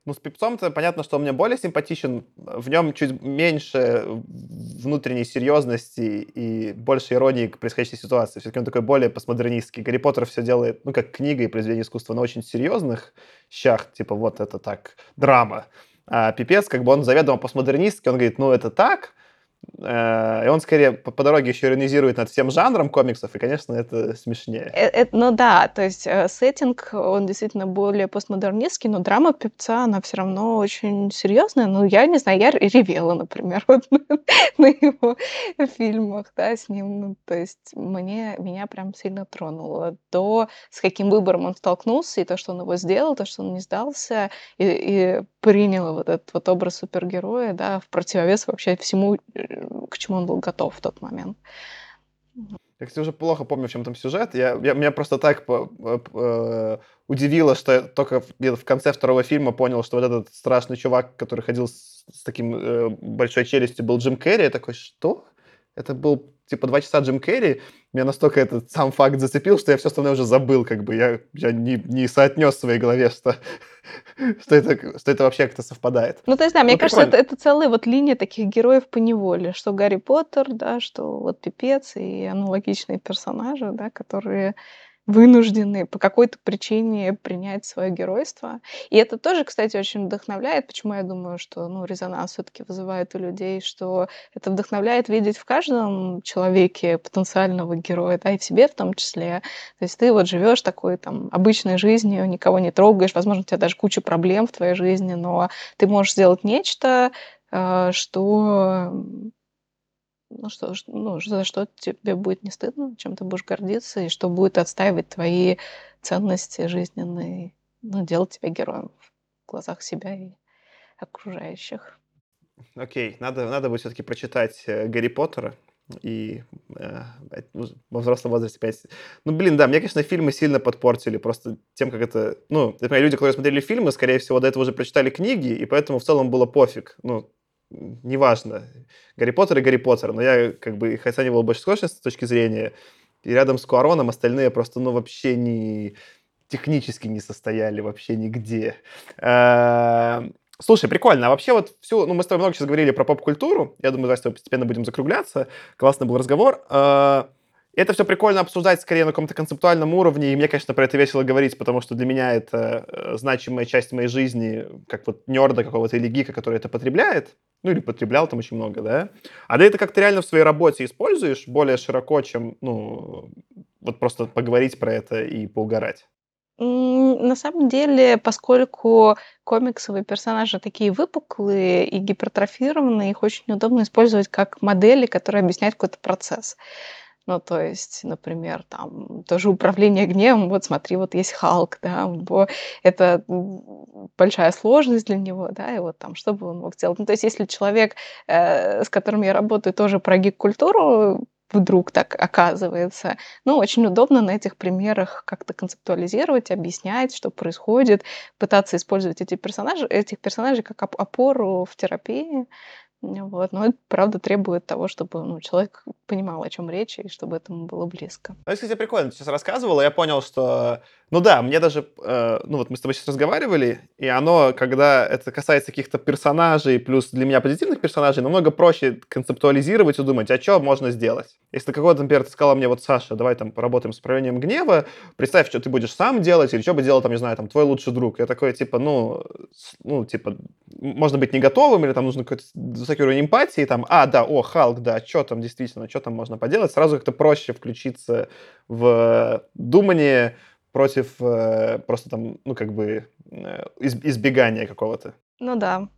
Ну, с Пипцом-то понятно, что он мне более симпатичен. В нем чуть меньше внутренней серьезности и больше иронии к происходящей ситуации. Все-таки он такой более постмодернистский. Гарри Поттер все делает, ну, как книга и произведение искусства на очень серьезных щах, типа вот это так, драма. А Пипец, как бы он заведомо постмодернистский, он говорит, ну, это так, и он скорее по, по дороге еще иронизирует над всем жанром комиксов, и, конечно, это смешнее.
Это, э, ну да, то есть э, сеттинг, он действительно более постмодернистский, но драма певца, она все равно очень серьезная. Ну, я не знаю, я ревела, например, вот на его фильмах, да, с ним. Ну, то есть мне, меня прям сильно тронуло. То, с каким выбором он столкнулся, и то, что он его сделал, то, что он не сдался, и, и принял вот этот вот образ супергероя, да, в противовес вообще всему к чему он был готов в тот момент.
Я, кстати, уже плохо помню, в чем там сюжет. Я, я, меня просто так по, по, по, удивило, что я только где-то в конце второго фильма понял, что вот этот страшный чувак, который ходил с, с таким э, большой челюстью, был Джим Керри. Я такой, что? Это был типа два часа Джим Керри, меня настолько этот сам факт зацепил, что я все остальное уже забыл, как бы я, я не, не соотнес в своей голове, что, что, это, что это вообще как-то совпадает.
Ну, то есть, да, мне ну, кажется, это, это целая вот линия таких героев по неволе, что Гарри Поттер, да, что вот Пипец и аналогичные персонажи, да, которые вынуждены по какой-то причине принять свое геройство. И это тоже, кстати, очень вдохновляет. Почему я думаю, что ну, резонанс все-таки вызывает у людей, что это вдохновляет видеть в каждом человеке потенциального героя, да, и в себе в том числе. То есть ты вот живешь такой там обычной жизнью, никого не трогаешь, возможно, у тебя даже куча проблем в твоей жизни, но ты можешь сделать нечто, э, что ну что, ну, за что тебе будет не стыдно, чем ты будешь гордиться, и что будет отстаивать твои ценности жизненные, ну, делать тебя героем в глазах себя и окружающих.
Окей, okay. надо, надо будет все-таки прочитать э, Гарри Поттера и э, ну, во взрослом возрасте 5. Ну, блин, да, мне, конечно, фильмы сильно подпортили, просто тем, как это... Ну, например, люди, которые смотрели фильмы, скорее всего, до этого уже прочитали книги, и поэтому в целом было пофиг. Ну, неважно, Гарри Поттер и Гарри Поттер, но я как бы их оценивал больше с точки зрения, и рядом с Куароном остальные просто, ну, вообще не технически не состояли вообще нигде. Эм, слушай, прикольно. А вообще вот всю... Ну, мы с тобой много сейчас говорили про поп-культуру. Я думаю, давай с тобой постепенно будем закругляться. Классный был разговор. Это все прикольно обсуждать скорее на каком-то концептуальном уровне, и мне, конечно, про это весело говорить, потому что для меня это э, значимая часть моей жизни, как вот нерда какого-то или гика, который это потребляет, ну или потреблял там очень много, да. А ты это как-то реально в своей работе используешь более широко, чем, ну, вот просто поговорить про это и поугарать?
На самом деле, поскольку комиксовые персонажи такие выпуклые и гипертрофированные, их очень удобно использовать как модели, которые объясняют какой-то процесс. Ну, то есть, например, там тоже управление гневом, вот смотри, вот есть Халк, да, это большая сложность для него, да, и вот там, что бы он мог сделать. Ну, то есть, если человек, э, с которым я работаю, тоже про гик-культуру, вдруг так оказывается. Ну, очень удобно на этих примерах как-то концептуализировать, объяснять, что происходит, пытаться использовать эти персонажи, этих персонажей как опору в терапии. Вот. Но это, правда, требует того, чтобы ну, человек понимал, о чем речь, и чтобы этому было близко.
Ну, кстати, прикольно, ты сейчас рассказывала, я понял, что ну да, мне даже, э, ну вот мы с тобой сейчас разговаривали, и оно, когда это касается каких-то персонажей, плюс для меня позитивных персонажей, намного проще концептуализировать и думать, а что можно сделать. Если какого-то, например, ты сказала мне, вот, Саша, давай там поработаем с управлением гнева, представь, что ты будешь сам делать, или что бы делал, там, не знаю, там, твой лучший друг. Я такой, типа, ну, ну, типа, можно быть не готовым, или там нужно какой-то высокий уровень эмпатии, там, а, да, о, Халк, да, что там действительно, что там можно поделать, сразу как-то проще включиться в думание, против э, просто там, ну, как бы э, избегания какого-то.
Ну да.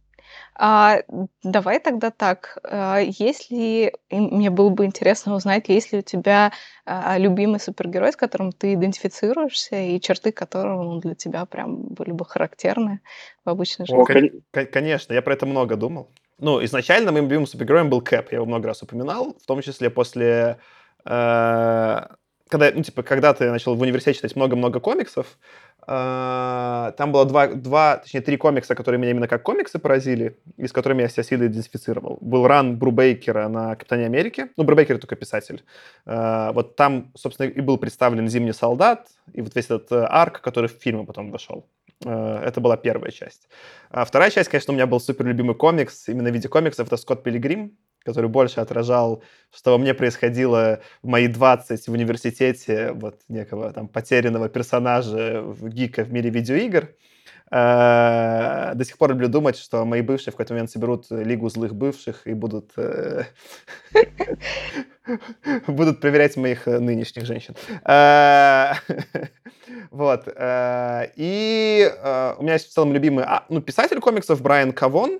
А, давай тогда так. А, если мне было бы интересно узнать, есть ли у тебя а, любимый супергерой, с которым ты идентифицируешься, и черты которого ну, для тебя прям были бы характерны в обычной жизни? О,
кон- конечно, я про это много думал. Ну, изначально моим любимым супергероем был Кэп, я его много раз упоминал, в том числе после э, когда, ну, типа, когда ты начал в университете читать много-много комиксов, э, там было два, два, точнее, три комикса, которые меня именно как комиксы поразили, и с которыми я себя сильно идентифицировал. Был ран Брубейкера на Капитане Америки. Ну, Брубейкер только писатель. Э, вот там, собственно, и был представлен Зимний солдат, и вот весь этот э, арк, который в фильмы потом вошел. Э, это была первая часть. А вторая часть, конечно, у меня был супер любимый комикс, именно в виде комиксов, это Скотт Пилигрим, который больше отражал, что во мне происходило в мои 20 в университете, вот некого там потерянного персонажа в гика в мире видеоигр. Э, до сих пор люблю думать, что мои бывшие в какой-то момент соберут лигу злых бывших и будут э, будут проверять моих э, нынешних женщин. Вот. И у меня есть в целом любимый а, ну, писатель комиксов Брайан Кавон.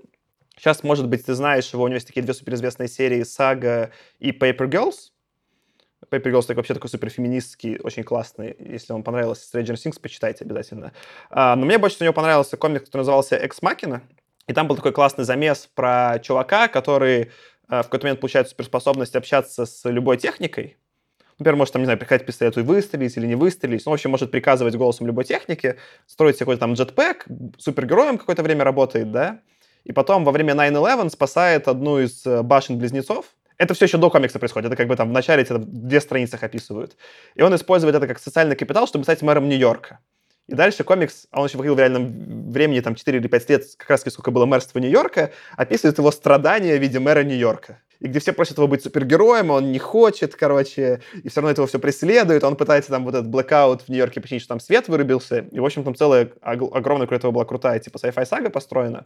Сейчас, может быть, ты знаешь его, у него есть такие две суперизвестные серии «Сага» и «Paper Girls». Paper Girls такой, вообще такой суперфеминистский, очень классный. Если вам понравилось Stranger Things, почитайте обязательно. А, но мне больше всего понравился комик, который назывался «Экс Макина». И там был такой классный замес про чувака, который а, в какой-то момент получает суперспособность общаться с любой техникой. Например, может, там, не знаю, приходить пистолету и выстрелить или не выстрелить. Ну, в общем, может приказывать голосом любой техники, строить какой-то там джетпэк, супергероем какое-то время работает, да и потом во время 9-11 спасает одну из э, башен-близнецов. Это все еще до комикса происходит, это как бы там в начале это две страницах описывают. И он использует это как социальный капитал, чтобы стать мэром Нью-Йорка. И дальше комикс, а он еще выходил в реальном времени, там 4 или 5 лет, как раз сколько было мэрства Нью-Йорка, описывает его страдания в виде мэра Нью-Йорка. И где все просят его быть супергероем, а он не хочет, короче, и все равно этого все преследует, он пытается там вот этот блэкаут в Нью-Йорке починить, что там свет вырубился, и, в общем, там целая огромная, кроме этого, была крутая, типа, sci-fi сага построена.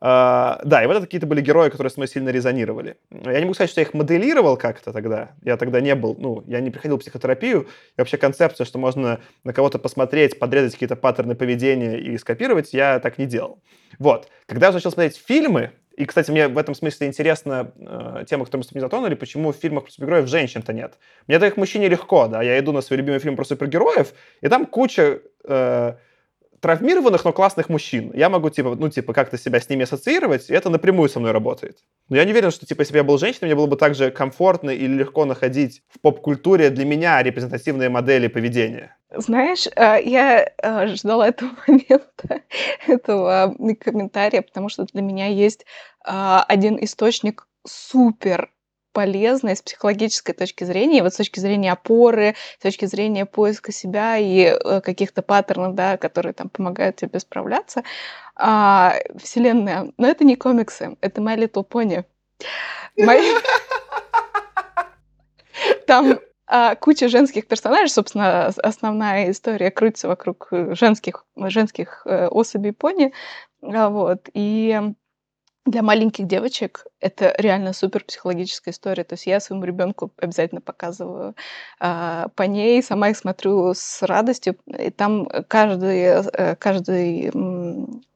Uh, да, и вот это какие-то были герои, которые с мной сильно резонировали. Я не могу сказать, что я их моделировал как-то тогда. Я тогда не был, ну, я не приходил в психотерапию. И вообще концепция, что можно на кого-то посмотреть, подрезать какие-то паттерны поведения и скопировать, я так не делал. Вот. Когда я начал смотреть фильмы, и, кстати, мне в этом смысле интересна э, тема, которую мы с тобой затронули, почему в фильмах про супергероев женщин-то нет. Мне так мужчине легко, да, я иду на свой любимый фильм про супергероев, и там куча э, травмированных, но классных мужчин. Я могу, типа, ну, типа, как-то себя с ними ассоциировать, и это напрямую со мной работает. Но я не уверен, что, типа, если бы я был женщиной, мне было бы так же комфортно или легко находить в поп-культуре для меня репрезентативные модели поведения.
Знаешь, э, я э, ждала этого момента, этого комментария, потому что для меня есть а, один источник супер полезной с психологической точки зрения, вот с точки зрения опоры, с точки зрения поиска себя и э, каких-то паттернов, да, которые там помогают тебе справляться. А, вселенная. Но это не комиксы, это My Little Pony. My... Там а, куча женских персонажей, собственно, основная история крутится вокруг женских, женских э, особей пони. А, вот. И для маленьких девочек это реально супер психологическая история. То есть я своему ребенку обязательно показываю а, по ней, сама их смотрю с радостью. И там каждый, э, каждый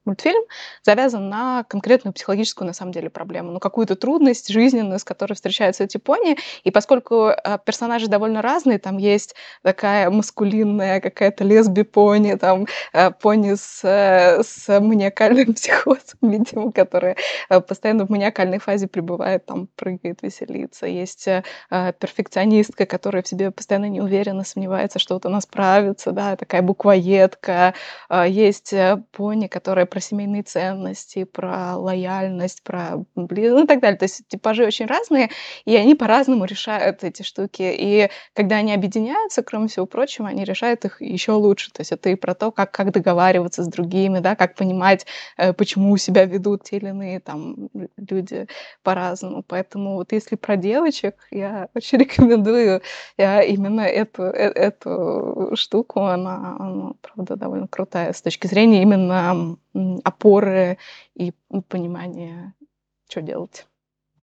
мультфильм завязан на конкретную психологическую, на самом деле, проблему, ну, какую-то трудность жизненную, с которой встречаются эти пони. И поскольку э, персонажи довольно разные, там есть такая маскулинная какая-то лесби-пони, там э, пони с, э, с маниакальным психозом, видимо, которая постоянно в маниакальной фазе пребывает, там прыгает, веселится. Есть перфекционистка, которая в себе постоянно не уверена, сомневается, что вот она справится, да, такая буквоедка. Есть пони, которая про семейные ценности, про лояльность, про ну и так далее. То есть типажи очень разные, и они по-разному решают эти штуки. И когда они объединяются, кроме всего прочего, они решают их еще лучше. То есть это и про то, как, как договариваться с другими, да, как понимать, э, почему себя ведут те или иные там люди по-разному. Поэтому вот если про девочек, я очень рекомендую я именно эту, э, эту штуку. Она, она, правда, довольно крутая с точки зрения именно опоры и понимания, что делать.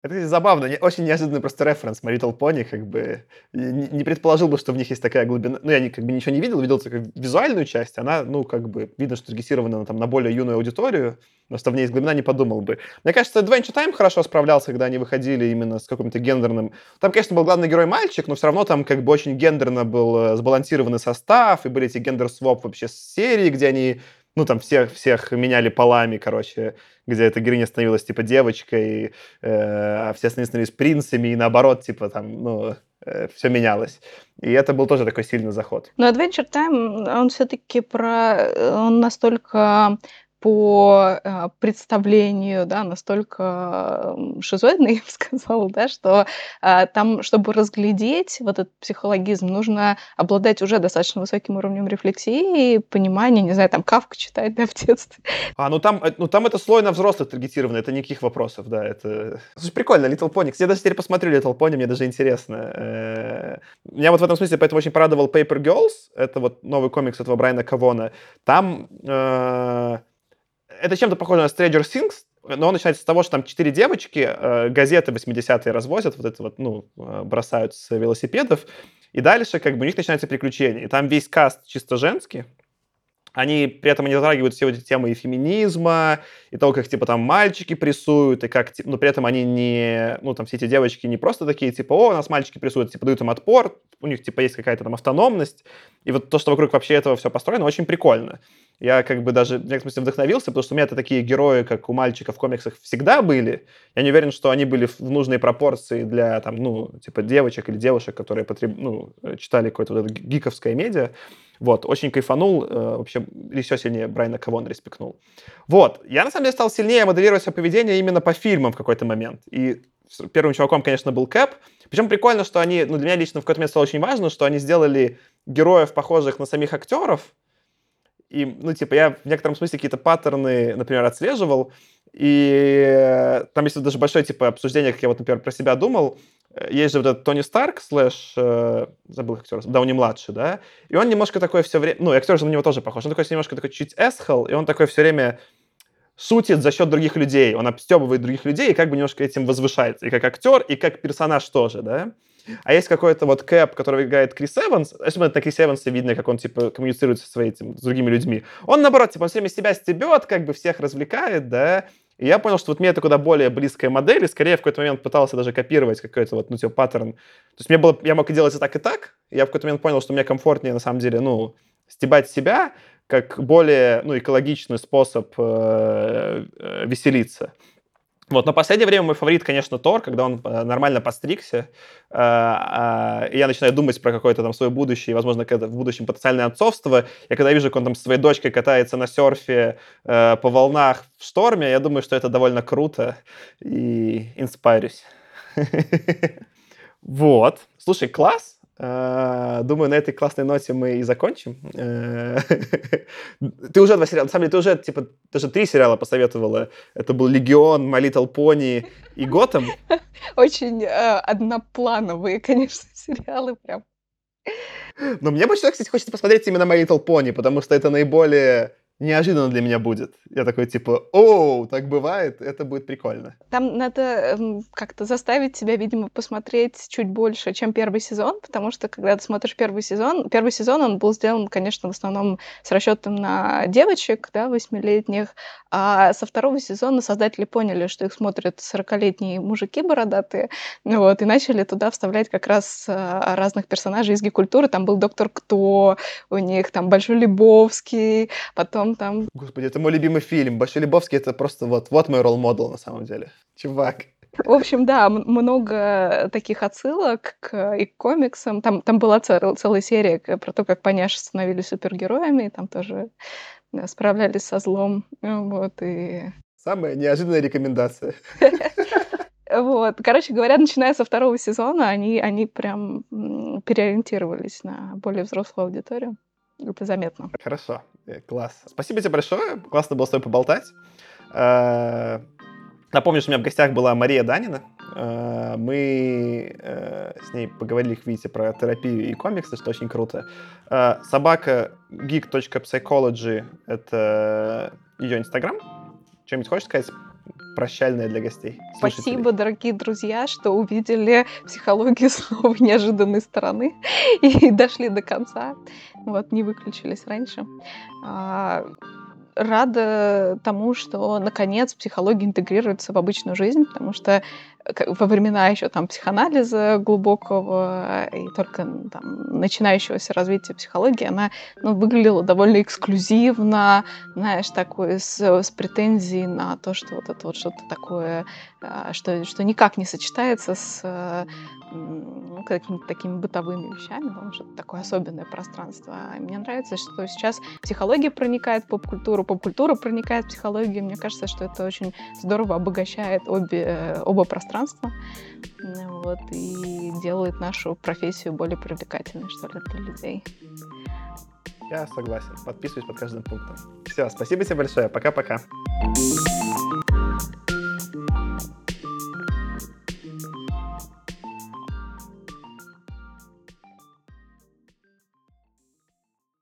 Это забавно, очень неожиданный просто референс My Little Pony, как бы не, предположил бы, что в них есть такая глубина. Ну, я не, как бы ничего не видел, видел только визуальную часть, она, ну, как бы, видно, что таргетирована там, на более юную аудиторию, но что в ней есть глубина, не подумал бы. Мне кажется, Adventure Time хорошо справлялся, когда они выходили именно с каким-то гендерным... Там, конечно, был главный герой мальчик, но все равно там как бы очень гендерно был э, сбалансированный состав, и были эти гендер-своп вообще с серии, где они ну, там всех, всех меняли полами, короче, где эта героиня становилась, типа, девочкой, э, а все становились принцами, и наоборот, типа, там, ну, э, все менялось. И это был тоже такой сильный заход.
Но Adventure Time, он все-таки про... Э, он настолько по э, представлению, да, настолько шизоидный, я бы сказала, да, что э, там, чтобы разглядеть вот этот психологизм, нужно обладать уже достаточно высоким уровнем рефлексии, понимания, не знаю, там Кавка читать, да, в детстве.
А, ну там, э, ну там это слой на взрослых таргетировано, это никаких вопросов, да, это... Слушай, прикольно, Little Pony. Я даже теперь посмотрю Little Pony, мне даже интересно. Меня вот в этом смысле поэтому очень порадовал Paper Girls, это вот новый комикс этого Брайана Кавона. Там это чем-то похоже на Stranger Things, но он начинается с того, что там четыре девочки э, газеты 80-е развозят, вот это вот, ну, э, бросают с велосипедов, и дальше как бы у них начинается приключение. И там весь каст чисто женский, они при этом не затрагивают все эти темы и феминизма, и того, как, типа, там мальчики прессуют, и как, но при этом они не, ну, там, все эти девочки не просто такие, типа, о, нас мальчики прессуют, типа, дают им отпор, у них, типа, есть какая-то там автономность, и вот то, что вокруг вообще этого все построено, очень прикольно. Я, как бы, даже в некотором смысле вдохновился, потому что у меня это такие герои, как у мальчиков в комиксах, всегда были. Я не уверен, что они были в нужной пропорции для, там, ну, типа, девочек или девушек, которые потреб... ну, читали какое-то вот это гиковское медиа. Вот, очень кайфанул, э, вообще еще сильнее Брайана Кавон респектнул. Вот, я на самом деле стал сильнее моделировать свое поведение именно по фильмам в какой-то момент. И первым чуваком, конечно, был Кэп. Причем прикольно, что они, ну, для меня лично в какой-то момент стало очень важно, что они сделали героев, похожих на самих актеров. И, ну, типа, я в некотором смысле какие-то паттерны, например, отслеживал. И там есть даже большое, типа, обсуждение, как я вот, например, про себя думал. Есть же вот этот Тони Старк, слэш, э, забыл актер, Дауни младший, да, и он немножко такой все время, ну, актер же на него тоже похож, он такой немножко такой чуть эсхал, и он такой все время шутит за счет других людей, он обстебывает других людей и как бы немножко этим возвышается, и как актер, и как персонаж тоже, да. А есть какой-то вот Кэп, который играет Крис Эванс, особенно на Крис Эвансе видно, как он, типа, коммуницирует со своими, с другими людьми. Он, наоборот, типа, он все время себя стебет, как бы всех развлекает, да, и я понял, что вот мне это куда более близкая модель, и скорее в какой-то момент пытался даже копировать какой-то вот, ну, типа, паттерн. То есть мне было, я мог делать и так, и так. И я в какой-то момент понял, что мне комфортнее, на самом деле, ну, стебать себя, как более, ну, экологичный способ э, э, веселиться. Вот, но в последнее время мой фаворит, конечно, Тор, когда он э, нормально постригся, э, э, и я начинаю думать про какое-то там свое будущее, возможно, в будущем потенциальное отцовство. Я когда вижу, как он там со своей дочкой катается на серфе по волнах в шторме, я думаю, что это довольно круто, и инспирюсь. Вот. Слушай, класс. Э, думаю, на этой классной ноте мы и закончим. Э, ты уже два сериала, на самом деле, ты уже, типа, даже три сериала посоветовала. Это был «Легион», «My Little Pony» и «Готэм».
Очень э, одноплановые, конечно, сериалы прям.
Но мне больше, кстати, хочется посмотреть именно «My Little Pony», потому что это наиболее неожиданно для меня будет. Я такой, типа, о, так бывает, это будет прикольно.
Там надо эм, как-то заставить себя, видимо, посмотреть чуть больше, чем первый сезон, потому что, когда ты смотришь первый сезон, первый сезон, он был сделан, конечно, в основном с расчетом на девочек, да, восьмилетних, а со второго сезона создатели поняли, что их смотрят 40-летние мужики бородатые, вот, и начали туда вставлять как раз а, разных персонажей из гей-культуры. Там был Доктор Кто, у них там Большой Лебовский, потом там...
Господи, это мой любимый фильм. Большой Лебовский — это просто вот, вот мой ролл-модел на самом деле. Чувак.
В общем, да, много таких отсылок к, и к комиксам. Там, там была цел, целая серия про то, как поняши становились супергероями, и там тоже да, справлялись со злом. Вот, и...
Самая неожиданная рекомендация.
Вот. Короче говоря, начиная со второго сезона, они, они прям переориентировались на более взрослую аудиторию. Это заметно.
Хорошо, э, класс. Спасибо тебе большое. Классно было с тобой поболтать. Э, напомню, что у меня в гостях была Мария Данина. Э, мы с ней поговорили, как видите, про терапию и комиксы, что очень круто. Собака geek.psychology — это ее инстаграм. Что-нибудь хочешь сказать прощальное для гостей?
Спасибо, дорогие друзья, что увидели психологию снова неожиданной стороны и дошли до конца. Вот, не выключились раньше. А, рада тому, что наконец психология интегрируется в обычную жизнь, потому что во времена еще там психоанализа глубокого и только там начинающегося развития психологии, она ну, выглядела довольно эксклюзивно, знаешь, такой с, с претензией на то, что вот это вот что-то такое, а, что, что никак не сочетается с ну, какими-то такими бытовыми вещами, потому что это такое особенное пространство. И мне нравится, что сейчас психология проникает в поп-культуру, поп-культура проникает в психологию. Мне кажется, что это очень здорово обогащает обе, оба пространства вот, и делает нашу профессию более привлекательной, что ли, для людей.
Я согласен. Подписываюсь под каждым пунктом. Все, спасибо тебе большое. Пока-пока.